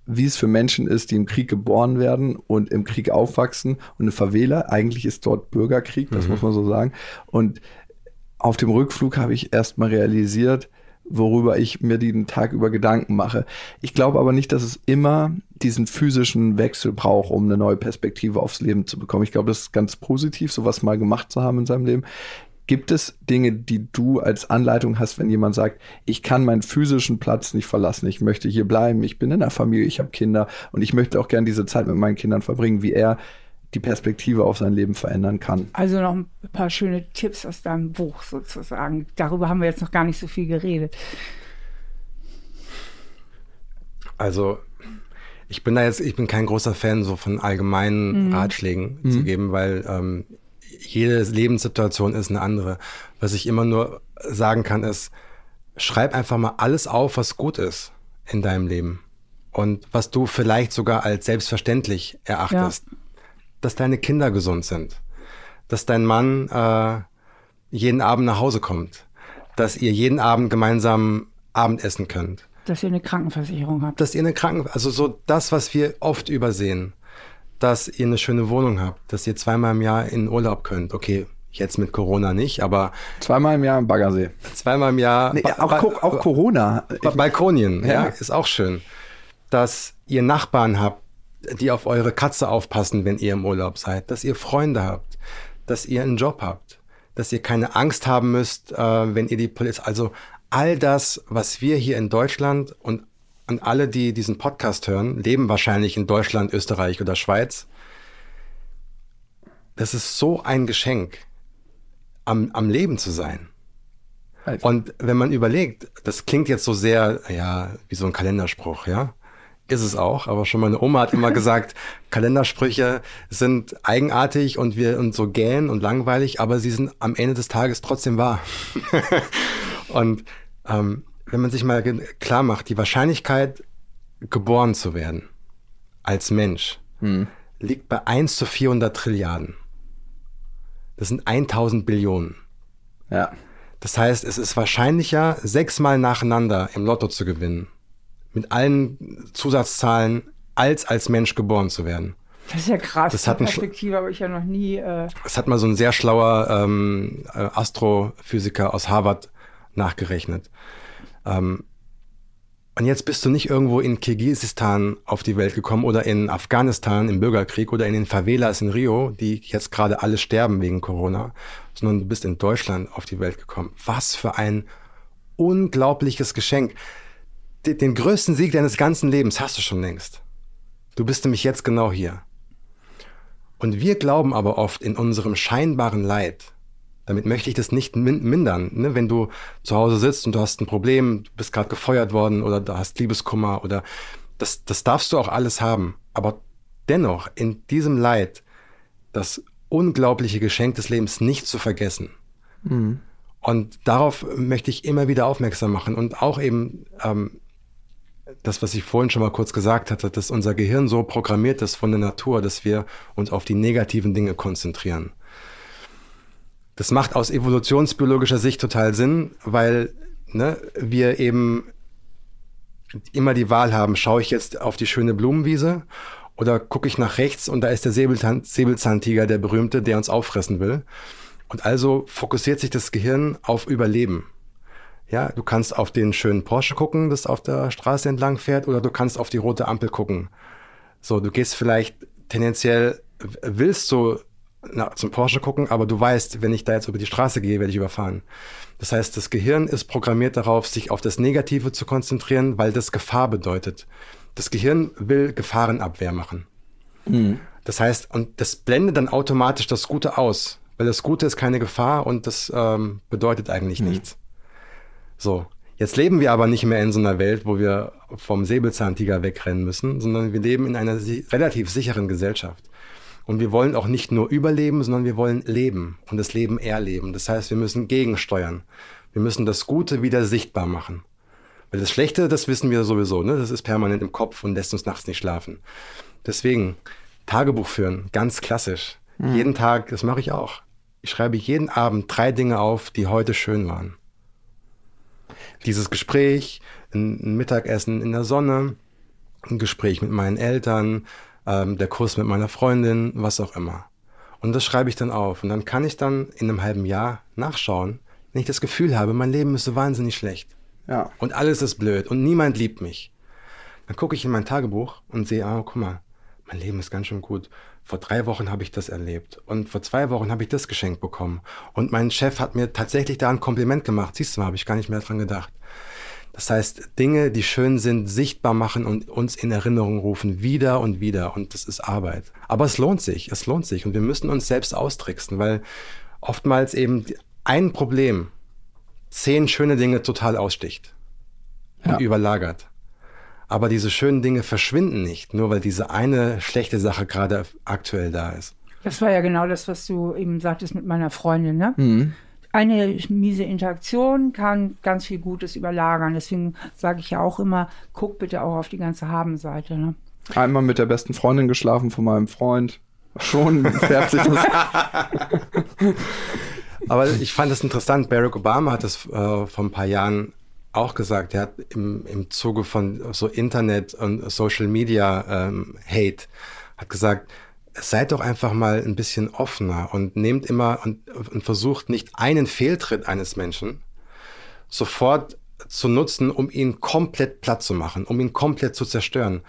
wie es für Menschen ist, die im Krieg geboren werden und im Krieg aufwachsen und eine Favela, eigentlich ist dort Bürgerkrieg, das mhm. muss man so sagen. Und auf dem Rückflug habe ich erst mal realisiert, worüber ich mir den Tag über Gedanken mache. Ich glaube aber nicht, dass es immer diesen physischen Wechsel braucht, um eine neue Perspektive aufs Leben zu bekommen. Ich glaube, das ist ganz positiv, sowas mal gemacht zu haben in seinem Leben. Gibt es Dinge, die du als Anleitung hast, wenn jemand sagt, ich kann meinen physischen Platz nicht verlassen, ich möchte hier bleiben, ich bin in der Familie, ich habe Kinder und ich möchte auch gerne diese Zeit mit meinen Kindern verbringen, wie er die Perspektive auf sein Leben verändern kann. Also noch ein paar schöne Tipps aus deinem Buch sozusagen. Darüber haben wir jetzt noch gar nicht so viel geredet. Also ich bin da jetzt, ich bin kein großer Fan so von allgemeinen mhm. Ratschlägen mhm. zu geben, weil ähm, jede Lebenssituation ist eine andere. Was ich immer nur sagen kann, ist, schreib einfach mal alles auf, was gut ist in deinem Leben und was du vielleicht sogar als selbstverständlich erachtest. Ja dass deine Kinder gesund sind, dass dein Mann äh, jeden Abend nach Hause kommt, dass ihr jeden Abend gemeinsam Abendessen könnt. Dass ihr eine Krankenversicherung habt. Dass ihr eine Kranken, also so das, was wir oft übersehen, dass ihr eine schöne Wohnung habt, dass ihr zweimal im Jahr in Urlaub könnt. Okay, jetzt mit Corona nicht, aber zweimal im Jahr im Baggersee. Zweimal im Jahr. Nee, auch, auch Corona. Balkonien, ja. ja, ist auch schön. Dass ihr Nachbarn habt, die auf eure Katze aufpassen, wenn ihr im Urlaub seid, dass ihr Freunde habt, dass ihr einen Job habt, dass ihr keine Angst haben müsst, äh, wenn ihr die Polizei, also all das, was wir hier in Deutschland und, und alle, die diesen Podcast hören, leben wahrscheinlich in Deutschland, Österreich oder Schweiz. Das ist so ein Geschenk, am, am Leben zu sein. Also. Und wenn man überlegt, das klingt jetzt so sehr, ja, wie so ein Kalenderspruch, ja. Ist es auch, aber schon meine Oma hat immer gesagt, Kalendersprüche sind eigenartig und wir und so gähn und langweilig, aber sie sind am Ende des Tages trotzdem wahr. und ähm, wenn man sich mal klar macht, die Wahrscheinlichkeit, geboren zu werden als Mensch, hm. liegt bei 1 zu 400 Trilliarden. Das sind 1000 Billionen. Ja. Das heißt, es ist wahrscheinlicher, sechsmal nacheinander im Lotto zu gewinnen, mit allen Zusatzzahlen, als als Mensch geboren zu werden. Das ist ja krass. Das hat Perspektive habe ich ja noch nie. Äh das hat mal so ein sehr schlauer ähm, äh, Astrophysiker aus Harvard nachgerechnet. Ähm, und jetzt bist du nicht irgendwo in Kirgisistan auf die Welt gekommen oder in Afghanistan im Bürgerkrieg oder in den Favelas in Rio, die jetzt gerade alle sterben wegen Corona, sondern du bist in Deutschland auf die Welt gekommen. Was für ein unglaubliches Geschenk. Den größten Sieg deines ganzen Lebens hast du schon längst. Du bist nämlich jetzt genau hier. Und wir glauben aber oft in unserem scheinbaren Leid, damit möchte ich das nicht mindern. Ne? Wenn du zu Hause sitzt und du hast ein Problem, du bist gerade gefeuert worden oder du hast Liebeskummer oder das, das darfst du auch alles haben. Aber dennoch in diesem Leid das unglaubliche Geschenk des Lebens nicht zu vergessen. Mhm. Und darauf möchte ich immer wieder aufmerksam machen und auch eben ähm, das, was ich vorhin schon mal kurz gesagt hatte, dass unser Gehirn so programmiert ist von der Natur, dass wir uns auf die negativen Dinge konzentrieren. Das macht aus evolutionsbiologischer Sicht total Sinn, weil ne, wir eben immer die Wahl haben, schaue ich jetzt auf die schöne Blumenwiese oder gucke ich nach rechts und da ist der Säbelzahn, Säbelzahntiger, der berühmte, der uns auffressen will. Und also fokussiert sich das Gehirn auf Überleben. Ja, du kannst auf den schönen Porsche gucken, das auf der Straße entlang fährt, oder du kannst auf die rote Ampel gucken. So, du gehst vielleicht tendenziell, willst du na, zum Porsche gucken, aber du weißt, wenn ich da jetzt über die Straße gehe, werde ich überfahren. Das heißt, das Gehirn ist programmiert darauf, sich auf das Negative zu konzentrieren, weil das Gefahr bedeutet. Das Gehirn will Gefahrenabwehr machen. Mhm. Das heißt, und das blendet dann automatisch das Gute aus, weil das Gute ist keine Gefahr und das ähm, bedeutet eigentlich mhm. nichts. So, jetzt leben wir aber nicht mehr in so einer Welt, wo wir vom Säbelzahntiger wegrennen müssen, sondern wir leben in einer relativ sicheren Gesellschaft. Und wir wollen auch nicht nur überleben, sondern wir wollen leben und das Leben erleben. Das heißt, wir müssen gegensteuern. Wir müssen das Gute wieder sichtbar machen. Weil das Schlechte, das wissen wir sowieso, ne? das ist permanent im Kopf und lässt uns nachts nicht schlafen. Deswegen Tagebuch führen, ganz klassisch. Mhm. Jeden Tag, das mache ich auch. Ich schreibe jeden Abend drei Dinge auf, die heute schön waren. Dieses Gespräch, ein Mittagessen in der Sonne, ein Gespräch mit meinen Eltern, ähm, der Kurs mit meiner Freundin, was auch immer. Und das schreibe ich dann auf. Und dann kann ich dann in einem halben Jahr nachschauen, wenn ich das Gefühl habe, mein Leben ist so wahnsinnig schlecht. Ja. Und alles ist blöd und niemand liebt mich. Dann gucke ich in mein Tagebuch und sehe, ah, guck mal, mein Leben ist ganz schön gut. Vor drei Wochen habe ich das erlebt und vor zwei Wochen habe ich das geschenkt bekommen. Und mein Chef hat mir tatsächlich da ein Kompliment gemacht. Siehst du mal, habe ich gar nicht mehr dran gedacht. Das heißt, Dinge, die schön sind, sichtbar machen und uns in Erinnerung rufen, wieder und wieder. Und das ist Arbeit. Aber es lohnt sich, es lohnt sich. Und wir müssen uns selbst austricksen, weil oftmals eben ein Problem zehn schöne Dinge total aussticht und ja. überlagert. Aber diese schönen Dinge verschwinden nicht, nur weil diese eine schlechte Sache gerade aktuell da ist. Das war ja genau das, was du eben sagtest mit meiner Freundin, ne? Mhm eine miese Interaktion kann ganz viel Gutes überlagern. Deswegen sage ich ja auch immer, guck bitte auch auf die ganze Habenseite. Ne? Einmal mit der besten Freundin geschlafen von meinem Freund. Schon färbt sich das. Aber ich fand das interessant. Barack Obama hat das äh, vor ein paar Jahren auch gesagt. Er hat im, im Zuge von so Internet und Social Media ähm, Hate hat gesagt, seid doch einfach mal ein bisschen offener und nehmt immer und, und versucht nicht einen Fehltritt eines Menschen sofort zu nutzen, um ihn komplett platt zu machen, um ihn komplett zu zerstören.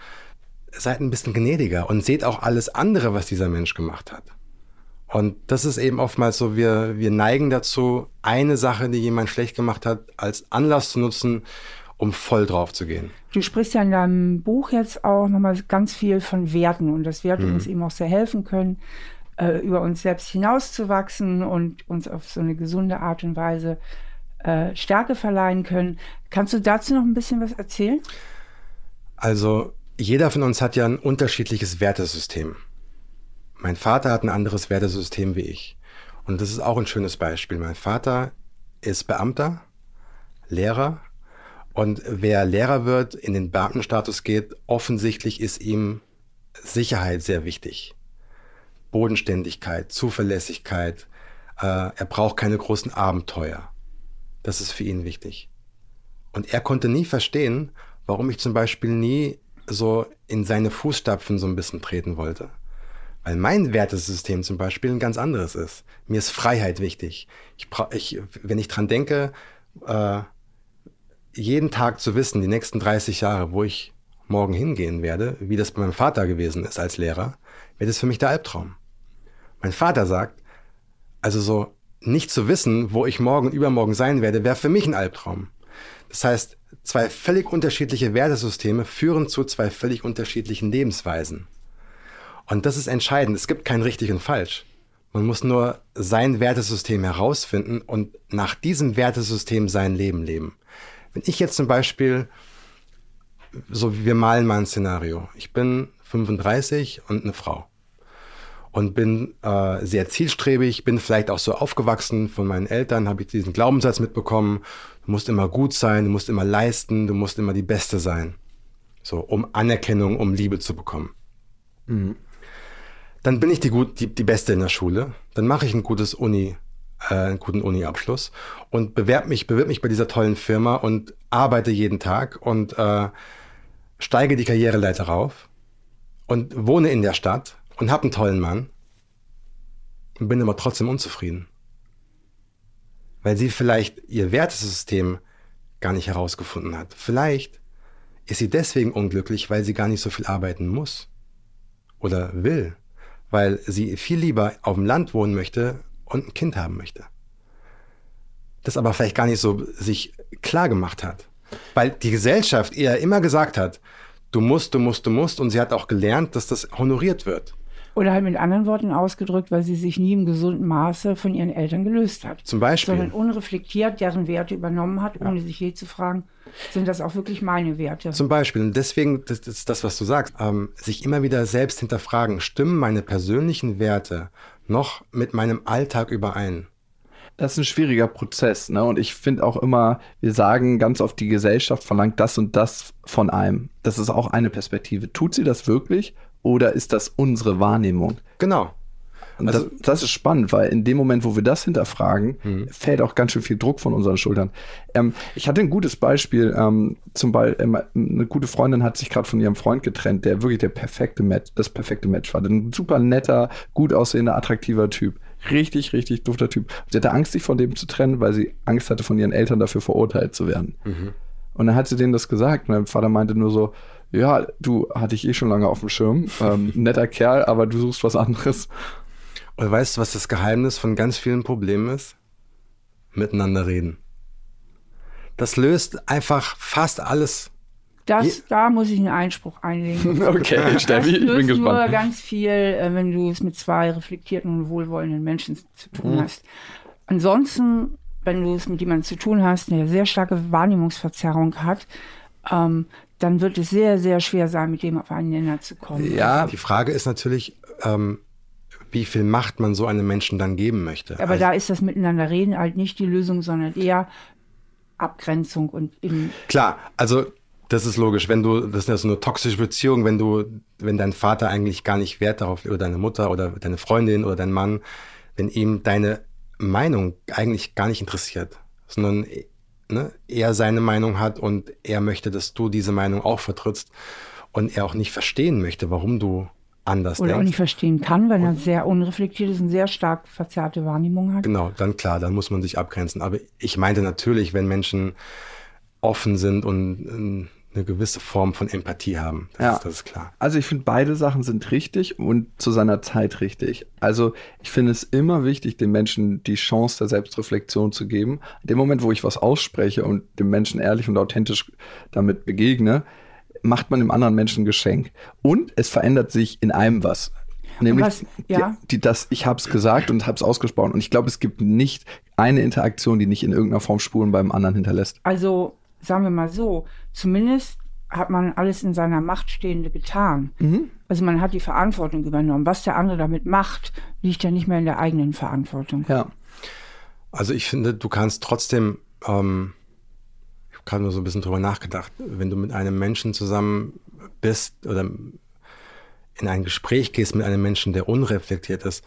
Seid ein bisschen gnädiger und seht auch alles andere, was dieser Mensch gemacht hat. Und das ist eben oftmals so, wir, wir neigen dazu, eine Sache, die jemand schlecht gemacht hat, als Anlass zu nutzen, um voll drauf zu gehen. Du sprichst ja in deinem Buch jetzt auch nochmal ganz viel von Werten und dass Werte mhm. uns eben auch sehr helfen können, äh, über uns selbst hinauszuwachsen und uns auf so eine gesunde Art und Weise äh, Stärke verleihen können. Kannst du dazu noch ein bisschen was erzählen? Also jeder von uns hat ja ein unterschiedliches Wertesystem. Mein Vater hat ein anderes Wertesystem wie ich. Und das ist auch ein schönes Beispiel. Mein Vater ist Beamter, Lehrer. Und wer Lehrer wird, in den Beamtenstatus geht, offensichtlich ist ihm Sicherheit sehr wichtig. Bodenständigkeit, Zuverlässigkeit. Äh, er braucht keine großen Abenteuer. Das ist für ihn wichtig. Und er konnte nie verstehen, warum ich zum Beispiel nie so in seine Fußstapfen so ein bisschen treten wollte. Weil mein Wertesystem zum Beispiel ein ganz anderes ist. Mir ist Freiheit wichtig. Ich, ich, wenn ich dran denke, äh, jeden Tag zu wissen, die nächsten 30 Jahre, wo ich morgen hingehen werde, wie das bei meinem Vater gewesen ist als Lehrer, wäre das für mich der Albtraum. Mein Vater sagt, also so nicht zu wissen, wo ich morgen übermorgen sein werde, wäre für mich ein Albtraum. Das heißt, zwei völlig unterschiedliche Wertesysteme führen zu zwei völlig unterschiedlichen Lebensweisen. Und das ist entscheidend. Es gibt kein richtig und falsch. Man muss nur sein Wertesystem herausfinden und nach diesem Wertesystem sein Leben leben. Wenn ich jetzt zum Beispiel, so wir malen mal ein Szenario. Ich bin 35 und eine Frau und bin äh, sehr zielstrebig, bin vielleicht auch so aufgewachsen von meinen Eltern, habe ich diesen Glaubenssatz mitbekommen, du musst immer gut sein, du musst immer leisten, du musst immer die Beste sein. So, um Anerkennung, um Liebe zu bekommen. Mhm. Dann bin ich die, gut, die, die Beste in der Schule, dann mache ich ein gutes Uni, äh, einen guten Uni-Abschluss und bewerbe mich, bewirb mich bei dieser tollen Firma und arbeite jeden Tag und äh, steige die Karriereleiter rauf und wohne in der Stadt und habe einen tollen Mann und bin aber trotzdem unzufrieden. Weil sie vielleicht ihr Wertesystem gar nicht herausgefunden hat. Vielleicht ist sie deswegen unglücklich, weil sie gar nicht so viel arbeiten muss oder will, weil sie viel lieber auf dem Land wohnen möchte und ein Kind haben möchte. Das aber vielleicht gar nicht so sich klar gemacht hat, weil die Gesellschaft ihr immer gesagt hat, du musst, du musst, du musst und sie hat auch gelernt, dass das honoriert wird. Oder halt mit anderen Worten ausgedrückt, weil sie sich nie im gesunden Maße von ihren Eltern gelöst hat. Zum Beispiel. Sondern unreflektiert deren Werte übernommen hat, ohne ja. sich je zu fragen, sind das auch wirklich meine Werte? Zum Beispiel. Und deswegen, das, das ist das, was du sagst, ähm, sich immer wieder selbst hinterfragen, stimmen meine persönlichen Werte noch mit meinem Alltag überein? das ist ein schwieriger Prozess, ne? Und ich finde auch immer, wir sagen ganz oft, die Gesellschaft verlangt das und das von einem. Das ist auch eine Perspektive. Tut sie das wirklich? Oder ist das unsere Wahrnehmung? Genau. Und also, das, das, ist spannend, weil in dem Moment, wo wir das hinterfragen, mhm. fällt auch ganz schön viel Druck von unseren Schultern. Ähm, ich hatte ein gutes Beispiel. Ähm, zum Beispiel, ähm, eine gute Freundin hat sich gerade von ihrem Freund getrennt, der wirklich der perfekte Match, das perfekte Match war. Ein super netter, gut aussehender, attraktiver Typ. Richtig, richtig dufter Typ. Sie hatte Angst, sich von dem zu trennen, weil sie Angst hatte, von ihren Eltern dafür verurteilt zu werden. Mhm. Und dann hat sie denen das gesagt. Und mein Vater meinte nur so, ja, du hatte ich eh schon lange auf dem Schirm. Ähm, netter Kerl, aber du suchst was anderes. Und weißt du, was das Geheimnis von ganz vielen Problemen ist? Miteinander reden. Das löst einfach fast alles. Das, da muss ich einen Einspruch einlegen. okay, Steffi, ich bin gespannt. nur ganz viel, äh, wenn du es mit zwei reflektierten und wohlwollenden Menschen zu tun mhm. hast. Ansonsten, wenn du es mit jemandem zu tun hast, der sehr starke Wahrnehmungsverzerrung hat, ähm, dann wird es sehr, sehr schwer sein, mit dem auf einen Nenner zu kommen. Ja, die Frage ist natürlich, ähm, wie viel Macht man so einem Menschen dann geben möchte. Aber also, da ist das Miteinander reden halt nicht die Lösung, sondern eher Abgrenzung und in Klar, also das ist logisch, wenn du, das ist ja so eine toxische Beziehung, wenn du, wenn dein Vater eigentlich gar nicht Wert darauf, oder deine Mutter oder deine Freundin oder dein Mann, wenn ihm deine Meinung eigentlich gar nicht interessiert, sondern ne, er seine Meinung hat und er möchte, dass du diese Meinung auch vertrittst und er auch nicht verstehen möchte, warum du anders Oder denkst. auch nicht verstehen kann, weil er sehr unreflektiert ist und sehr stark verzerrte Wahrnehmung hat. Genau, dann klar, dann muss man sich abgrenzen. Aber ich meinte natürlich, wenn Menschen offen sind und eine gewisse Form von Empathie haben. Das, ja. ist, das ist klar. Also ich finde, beide Sachen sind richtig und zu seiner Zeit richtig. Also ich finde es immer wichtig, den Menschen die Chance der Selbstreflexion zu geben. In dem Moment, wo ich was ausspreche und dem Menschen ehrlich und authentisch damit begegne, macht man dem anderen Menschen ein Geschenk. Und es verändert sich in einem was. Nämlich, was, ja. die, die, das, ich habe es gesagt und habe es ausgesprochen. Und ich glaube, es gibt nicht eine Interaktion, die nicht in irgendeiner Form Spuren beim anderen hinterlässt. Also sagen wir mal so, zumindest hat man alles in seiner Macht Stehende getan. Mhm. Also man hat die Verantwortung übernommen. Was der andere damit macht, liegt ja nicht mehr in der eigenen Verantwortung. Ja. Also ich finde, du kannst trotzdem, ähm, ich habe gerade nur so ein bisschen drüber nachgedacht, wenn du mit einem Menschen zusammen bist oder in ein Gespräch gehst mit einem Menschen, der unreflektiert ist,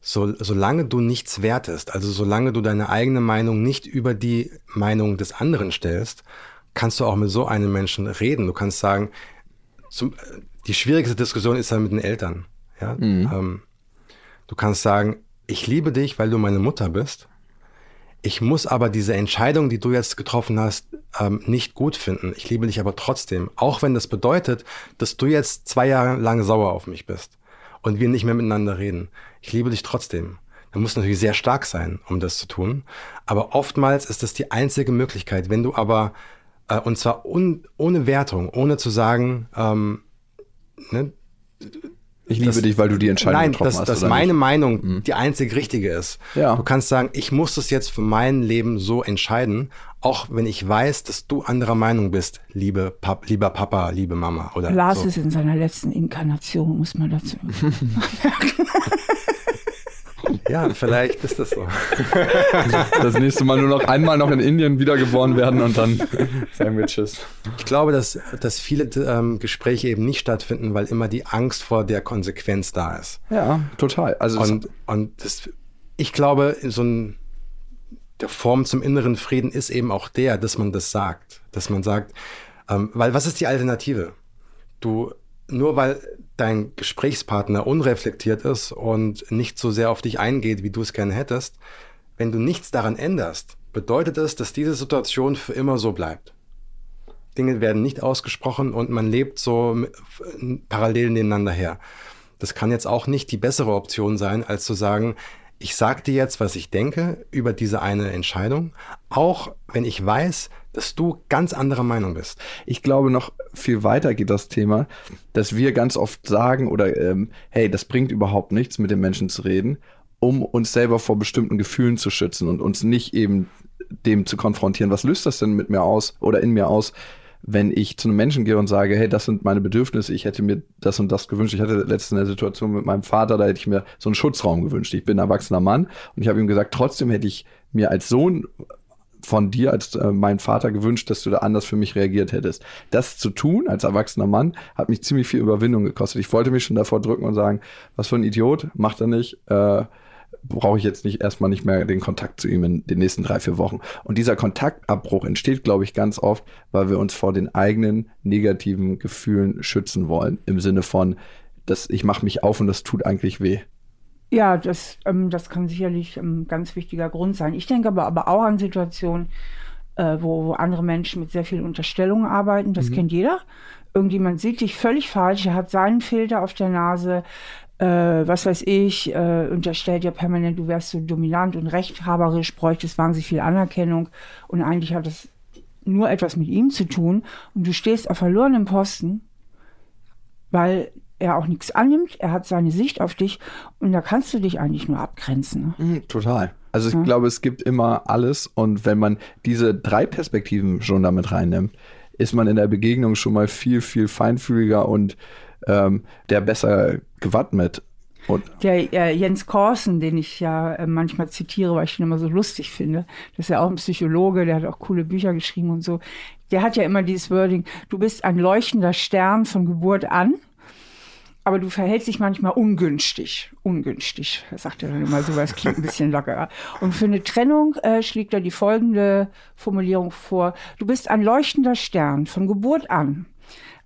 so, solange du nichts wertest, also solange du deine eigene Meinung nicht über die Meinung des anderen stellst, kannst du auch mit so einem Menschen reden. Du kannst sagen, zum, die schwierigste Diskussion ist dann mit den Eltern. Ja? Mhm. Ähm, du kannst sagen, ich liebe dich, weil du meine Mutter bist. Ich muss aber diese Entscheidung, die du jetzt getroffen hast, ähm, nicht gut finden. Ich liebe dich aber trotzdem. Auch wenn das bedeutet, dass du jetzt zwei Jahre lang sauer auf mich bist und wir nicht mehr miteinander reden. Ich liebe dich trotzdem. Du musst natürlich sehr stark sein, um das zu tun. Aber oftmals ist das die einzige Möglichkeit. Wenn du aber, äh, und zwar un, ohne Wertung, ohne zu sagen, ähm, ne, ich liebe das, dich, weil du die Entscheidung nein, getroffen dass, hast. Nein, dass meine nicht? Meinung mhm. die einzig richtige ist. Ja. Du kannst sagen, ich muss das jetzt für mein Leben so entscheiden, auch wenn ich weiß, dass du anderer Meinung bist, liebe Pap lieber Papa, liebe Mama. Oder Lars so. ist in seiner letzten Inkarnation, muss man dazu Ja, vielleicht ist das so. Das nächste Mal nur noch einmal noch in Indien wiedergeboren werden und dann sagen wir Tschüss. Ich glaube, dass, dass viele ähm, Gespräche eben nicht stattfinden, weil immer die Angst vor der Konsequenz da ist. Ja, total. Also und und das, ich glaube, so ein, der Form zum inneren Frieden ist eben auch der, dass man das sagt. Dass man sagt, ähm, weil was ist die Alternative? Du, nur weil dein Gesprächspartner unreflektiert ist und nicht so sehr auf dich eingeht, wie du es gerne hättest, wenn du nichts daran änderst, bedeutet es, dass diese Situation für immer so bleibt. Dinge werden nicht ausgesprochen und man lebt so parallel nebeneinander her. Das kann jetzt auch nicht die bessere Option sein, als zu sagen, ich sage dir jetzt, was ich denke über diese eine Entscheidung, auch wenn ich weiß, dass du ganz anderer Meinung bist. Ich glaube, noch viel weiter geht das Thema, dass wir ganz oft sagen oder ähm, hey, das bringt überhaupt nichts, mit den Menschen zu reden, um uns selber vor bestimmten Gefühlen zu schützen und uns nicht eben dem zu konfrontieren. Was löst das denn mit mir aus oder in mir aus, wenn ich zu einem Menschen gehe und sage, hey, das sind meine Bedürfnisse, ich hätte mir das und das gewünscht. Ich hatte letztens eine Situation mit meinem Vater, da hätte ich mir so einen Schutzraum gewünscht. Ich bin ein erwachsener Mann und ich habe ihm gesagt, trotzdem hätte ich mir als Sohn von dir als äh, mein Vater gewünscht, dass du da anders für mich reagiert hättest. Das zu tun als erwachsener Mann hat mich ziemlich viel Überwindung gekostet. Ich wollte mich schon davor drücken und sagen, was für ein Idiot, macht er nicht. Äh, brauche ich jetzt nicht erstmal nicht mehr den Kontakt zu ihm in den nächsten drei, vier Wochen. Und dieser Kontaktabbruch entsteht, glaube ich, ganz oft, weil wir uns vor den eigenen negativen Gefühlen schützen wollen. Im Sinne von, dass ich mache mich auf und das tut eigentlich weh. Ja, das, ähm, das kann sicherlich ein ähm, ganz wichtiger Grund sein. Ich denke aber, aber auch an Situationen, äh, wo, wo andere Menschen mit sehr vielen Unterstellungen arbeiten. Das mhm. kennt jeder. Irgendjemand sieht dich völlig falsch, er hat seinen Filter auf der Nase, äh, was weiß ich, äh, unterstellt ja permanent, du wärst so dominant und rechthaberisch, bräuchtest wahnsinnig viel Anerkennung und eigentlich hat das nur etwas mit ihm zu tun und du stehst auf verlorenem Posten, weil er auch nichts annimmt, er hat seine Sicht auf dich und da kannst du dich eigentlich nur abgrenzen. Ne? Mhm, total. Also ich ja. glaube, es gibt immer alles und wenn man diese drei Perspektiven schon damit reinnimmt, ist man in der Begegnung schon mal viel, viel feinfühliger und ähm, der besser gewappnet. Und der äh, Jens Korsen, den ich ja äh, manchmal zitiere, weil ich ihn immer so lustig finde, das ist ja auch ein Psychologe, der hat auch coole Bücher geschrieben und so. Der hat ja immer dieses Wording, du bist ein leuchtender Stern von Geburt an aber du verhältst dich manchmal ungünstig. Ungünstig, sagt er dann immer so, weil es klingt ein bisschen lockerer. Und für eine Trennung äh, schlägt er die folgende Formulierung vor. Du bist ein leuchtender Stern von Geburt an.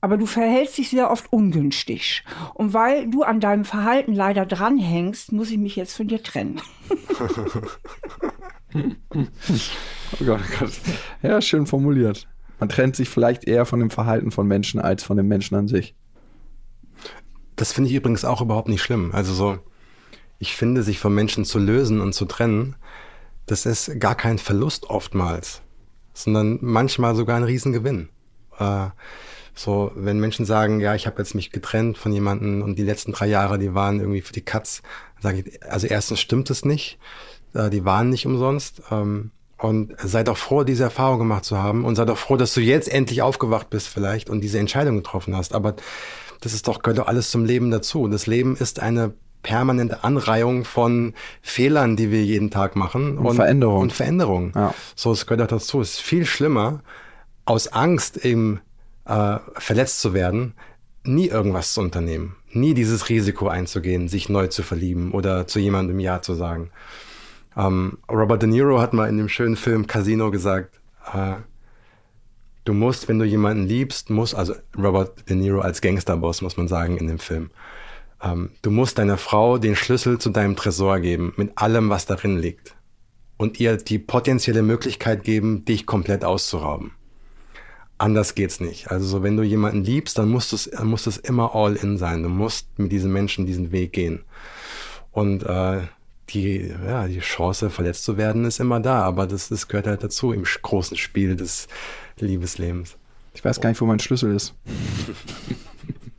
Aber du verhältst dich sehr oft ungünstig. Und weil du an deinem Verhalten leider dranhängst, muss ich mich jetzt von dir trennen. oh Gott, oh Gott. Ja, schön formuliert. Man trennt sich vielleicht eher von dem Verhalten von Menschen als von dem Menschen an sich. Das finde ich übrigens auch überhaupt nicht schlimm. Also so, ich finde, sich von Menschen zu lösen und zu trennen, das ist gar kein Verlust oftmals, sondern manchmal sogar ein Riesengewinn. Äh, so, wenn Menschen sagen, ja, ich habe jetzt mich getrennt von jemandem und die letzten drei Jahre, die waren irgendwie für die Katz, sage ich, also erstens stimmt es nicht, äh, die waren nicht umsonst. Ähm, und sei doch froh, diese Erfahrung gemacht zu haben und sei doch froh, dass du jetzt endlich aufgewacht bist vielleicht und diese Entscheidung getroffen hast. Aber das ist doch, gehört doch alles zum Leben dazu. Das Leben ist eine permanente Anreihung von Fehlern, die wir jeden Tag machen. Und, und Veränderung. Und Veränderung. Ja. So, es gehört auch dazu. Es ist viel schlimmer, aus Angst eben äh, verletzt zu werden, nie irgendwas zu unternehmen. Nie dieses Risiko einzugehen, sich neu zu verlieben oder zu jemandem Ja zu sagen. Ähm, Robert De Niro hat mal in dem schönen Film Casino gesagt, äh, du musst, wenn du jemanden liebst, muss, also Robert De Niro als Gangsterboss, muss man sagen, in dem Film, ähm, du musst deiner Frau den Schlüssel zu deinem Tresor geben, mit allem, was darin liegt. Und ihr die potenzielle Möglichkeit geben, dich komplett auszurauben. Anders geht's nicht. Also so, wenn du jemanden liebst, dann musst es, muss es immer all in sein. Du musst mit diesen Menschen diesen Weg gehen. Und äh, die, ja, die Chance, verletzt zu werden, ist immer da. Aber das, das gehört halt dazu im großen Spiel des Liebeslebens. Ich weiß gar nicht, wo mein Schlüssel ist.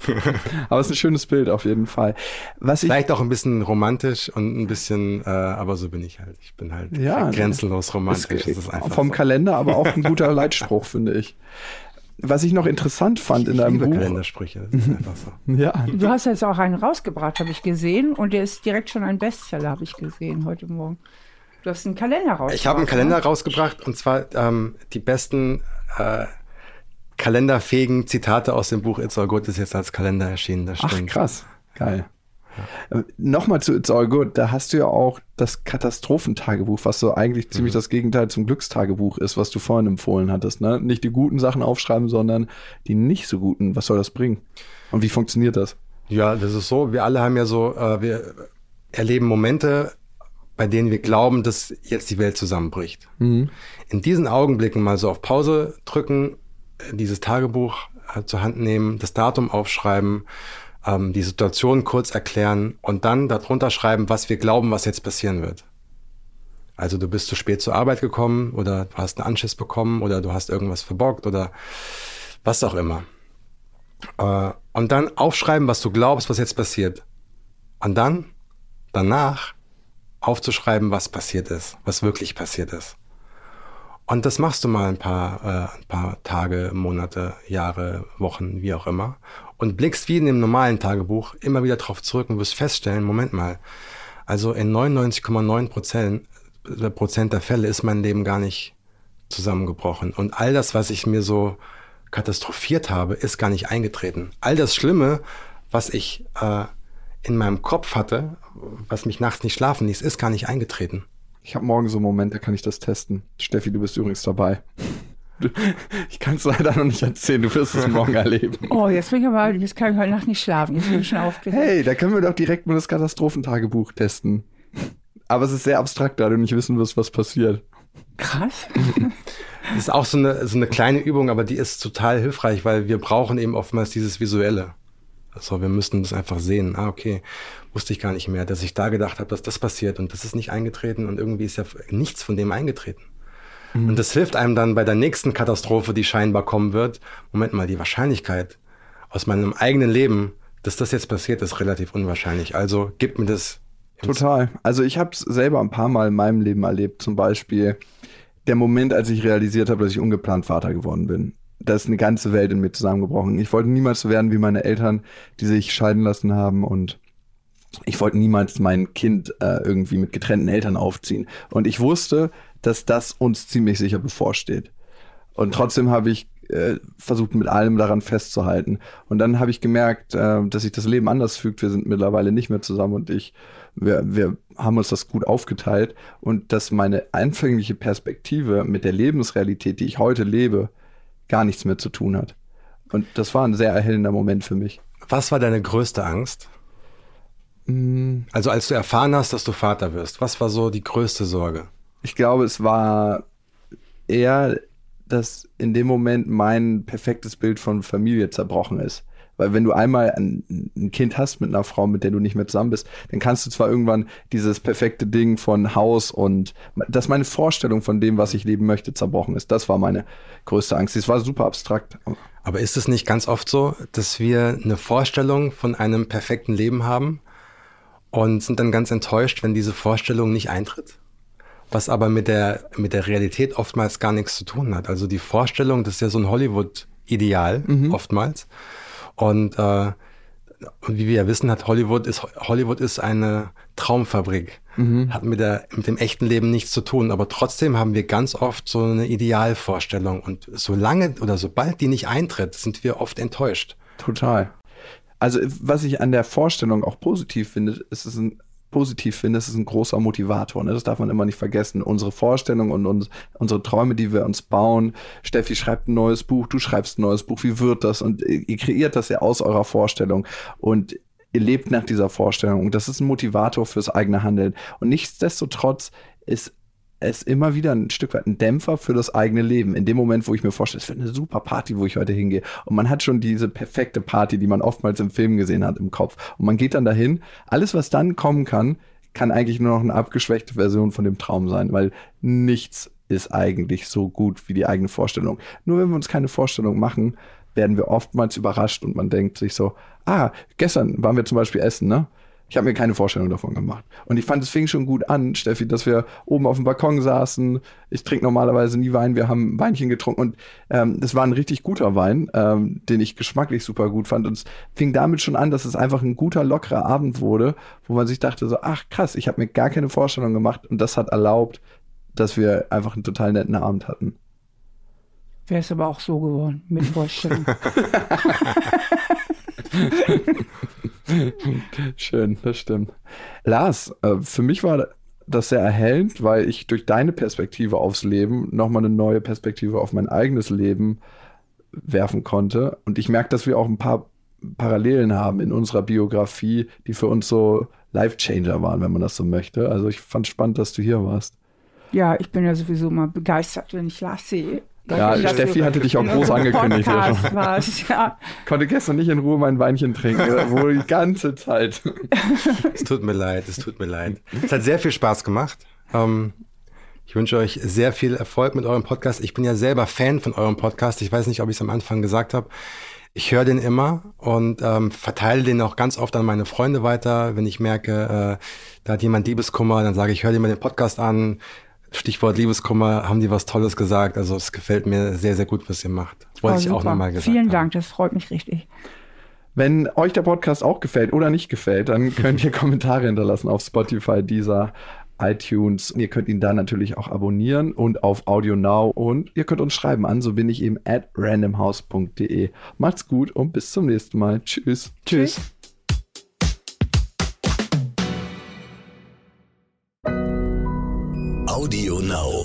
aber es ist ein schönes Bild auf jeden Fall. Was Vielleicht auch ein bisschen romantisch und ein bisschen, äh, aber so bin ich halt. Ich bin halt ja, grenzenlos romantisch. Ist, vom so. Kalender, aber auch ein guter Leitspruch, finde ich. Was ich noch interessant fand ich in deinem Buch. Kalendersprüche, das ist einfach so. ja. Du hast jetzt auch einen rausgebracht, habe ich gesehen, und der ist direkt schon ein Bestseller, habe ich gesehen heute Morgen. Du hast einen Kalender rausgebracht. Ich habe einen Kalender ne? rausgebracht und zwar ähm, die besten äh, kalenderfähigen Zitate aus dem Buch It's All Good ist jetzt als Kalender erschienen. Das stimmt. Ach, krass. Geil. Ja. Äh, Nochmal zu It's All Good, da hast du ja auch das Katastrophentagebuch, was so eigentlich ziemlich mhm. das Gegenteil zum Glückstagebuch ist, was du vorhin empfohlen hattest. Ne? Nicht die guten Sachen aufschreiben, sondern die nicht so guten. Was soll das bringen? Und wie funktioniert das? Ja, das ist so. Wir alle haben ja so, äh, wir erleben Momente, bei denen wir glauben, dass jetzt die Welt zusammenbricht. Mhm. In diesen Augenblicken mal so auf Pause drücken dieses Tagebuch äh, zur Hand nehmen, das Datum aufschreiben, ähm, die Situation kurz erklären und dann darunter schreiben, was wir glauben, was jetzt passieren wird. Also du bist zu spät zur Arbeit gekommen oder du hast einen Anschiss bekommen oder du hast irgendwas verbockt oder was auch immer. Äh, und dann aufschreiben, was du glaubst, was jetzt passiert. Und dann, danach, aufzuschreiben, was passiert ist, was wirklich passiert ist. Und das machst du mal ein paar, äh, ein paar Tage, Monate, Jahre, Wochen, wie auch immer. Und blickst wie in dem normalen Tagebuch immer wieder drauf zurück und wirst feststellen, Moment mal, also in 99,9 Prozent, äh, Prozent der Fälle ist mein Leben gar nicht zusammengebrochen. Und all das, was ich mir so katastrophiert habe, ist gar nicht eingetreten. All das Schlimme, was ich äh, in meinem Kopf hatte, was mich nachts nicht schlafen ließ, ist gar nicht eingetreten. Ich habe morgen so einen Moment, da kann ich das testen. Steffi, du bist übrigens dabei. Ich kann es leider noch nicht erzählen, du wirst es morgen erleben. Oh, jetzt bin ich aber, jetzt kann ich heute Nacht nicht schlafen. Jetzt bin ich schon aufgeregt. Hey, da können wir doch direkt mal das Katastrophentagebuch testen. Aber es ist sehr abstrakt, da du nicht wissen wirst, was passiert. Krass. Das ist auch so eine, so eine kleine Übung, aber die ist total hilfreich, weil wir brauchen eben oftmals dieses Visuelle. Also wir müssen das einfach sehen. Ah, okay, wusste ich gar nicht mehr, dass ich da gedacht habe, dass das passiert und das ist nicht eingetreten und irgendwie ist ja nichts von dem eingetreten. Mhm. Und das hilft einem dann bei der nächsten Katastrophe, die scheinbar kommen wird. Moment mal, die Wahrscheinlichkeit aus meinem eigenen Leben, dass das jetzt passiert, ist relativ unwahrscheinlich. Also gib mir das. Total. Also ich habe es selber ein paar Mal in meinem Leben erlebt. Zum Beispiel der Moment, als ich realisiert habe, dass ich ungeplant Vater geworden bin da ist eine ganze Welt in mir zusammengebrochen. Ich wollte niemals so werden wie meine Eltern, die sich scheiden lassen haben und ich wollte niemals mein Kind äh, irgendwie mit getrennten Eltern aufziehen. Und ich wusste, dass das uns ziemlich sicher bevorsteht. Und trotzdem habe ich äh, versucht, mit allem daran festzuhalten. Und dann habe ich gemerkt, äh, dass sich das Leben anders fügt. Wir sind mittlerweile nicht mehr zusammen und ich, wir, wir haben uns das gut aufgeteilt. Und dass meine anfängliche Perspektive mit der Lebensrealität, die ich heute lebe, gar nichts mehr zu tun hat. Und das war ein sehr erhellender Moment für mich. Was war deine größte Angst? Mm. Also als du erfahren hast, dass du Vater wirst, was war so die größte Sorge? Ich glaube, es war eher dass in dem Moment mein perfektes Bild von Familie zerbrochen ist. Weil wenn du einmal ein, ein, Kind hast mit einer Frau, mit der du nicht mehr zusammen bist, dann kannst du zwar irgendwann dieses perfekte Ding von Haus und dass meine Vorstellung von dem, was ich leben möchte, zerbrochen ist. Das war meine größte Angst. Es war super abstrakt. Aber ist es nicht ganz oft so, dass wir eine Vorstellung von einem perfekten Leben haben und sind dann ganz enttäuscht, wenn diese Vorstellung nicht eintritt? Was aber mit der, mit der Realität oftmals gar nichts zu tun hat. Also die Vorstellung, das ist ja so ein Hollywood-Ideal mhm. oftmals. Und, äh, und wie wir ja wissen, hat Hollywood ist Hollywood ist eine Traumfabrik. Mhm. Hat mit, der, mit dem echten Leben nichts zu tun. Aber trotzdem haben wir ganz oft so eine Idealvorstellung. Und solange oder sobald die nicht eintritt, sind wir oft enttäuscht. Total. Also, was ich an der Vorstellung auch positiv finde, ist es ein positiv finde, ist ein großer Motivator. Ne? Das darf man immer nicht vergessen. Unsere Vorstellungen und uns, unsere Träume, die wir uns bauen. Steffi schreibt ein neues Buch, du schreibst ein neues Buch. Wie wird das? Und ihr kreiert das ja aus eurer Vorstellung. Und ihr lebt nach dieser Vorstellung. Und das ist ein Motivator fürs eigene Handeln. Und nichtsdestotrotz ist es immer wieder ein Stück weit ein Dämpfer für das eigene Leben. In dem Moment, wo ich mir vorstelle, es wird eine super Party, wo ich heute hingehe. Und man hat schon diese perfekte Party, die man oftmals im Film gesehen hat, im Kopf. Und man geht dann dahin. Alles, was dann kommen kann, kann eigentlich nur noch eine abgeschwächte Version von dem Traum sein, weil nichts ist eigentlich so gut wie die eigene Vorstellung. Nur wenn wir uns keine Vorstellung machen, werden wir oftmals überrascht und man denkt sich so, ah, gestern waren wir zum Beispiel essen, ne? Ich habe mir keine Vorstellung davon gemacht. Und ich fand, es fing schon gut an, Steffi, dass wir oben auf dem Balkon saßen. Ich trinke normalerweise nie Wein. Wir haben Weinchen getrunken und ähm, das war ein richtig guter Wein, ähm, den ich geschmacklich super gut fand. Und es fing damit schon an, dass es einfach ein guter, lockerer Abend wurde, wo man sich dachte so, ach krass, ich habe mir gar keine Vorstellung gemacht und das hat erlaubt, dass wir einfach einen total netten Abend hatten. Wäre es aber auch so geworden, mit Vorstellung. Schön, das stimmt. Lars, äh, für mich war das sehr erhellend, weil ich durch deine Perspektive aufs Leben nochmal eine neue Perspektive auf mein eigenes Leben werfen konnte. Und ich merke, dass wir auch ein paar Parallelen haben in unserer Biografie, die für uns so Life-Changer waren, wenn man das so möchte. Also ich fand spannend, dass du hier warst. Ja, ich bin ja sowieso mal begeistert, wenn ich Lars sehe. Ja, Steffi hatte dich auch groß angekündigt. War's, ja. Konnte gestern nicht in Ruhe mein Weinchen trinken, wohl die ganze Zeit. Es tut mir leid, es tut mir leid. Es hat sehr viel Spaß gemacht. Ähm, ich wünsche euch sehr viel Erfolg mit eurem Podcast. Ich bin ja selber Fan von eurem Podcast. Ich weiß nicht, ob ich es am Anfang gesagt habe. Ich höre den immer und ähm, verteile den auch ganz oft an meine Freunde weiter. Wenn ich merke, äh, da hat jemand Liebeskummer, dann sage ich, hör dir mal den Podcast an. Stichwort Liebeskummer, haben die was Tolles gesagt. Also es gefällt mir sehr, sehr gut, was ihr macht. Wollte oh, ich auch nochmal gesagt Vielen haben. Dank, das freut mich richtig. Wenn euch der Podcast auch gefällt oder nicht gefällt, dann könnt ihr Kommentare hinterlassen auf Spotify, dieser iTunes. Ihr könnt ihn da natürlich auch abonnieren und auf Audio Now und ihr könnt uns schreiben an, so bin ich eben at randomhouse.de. Macht's gut und bis zum nächsten Mal. Tschüss. Tschüss. Audio Now.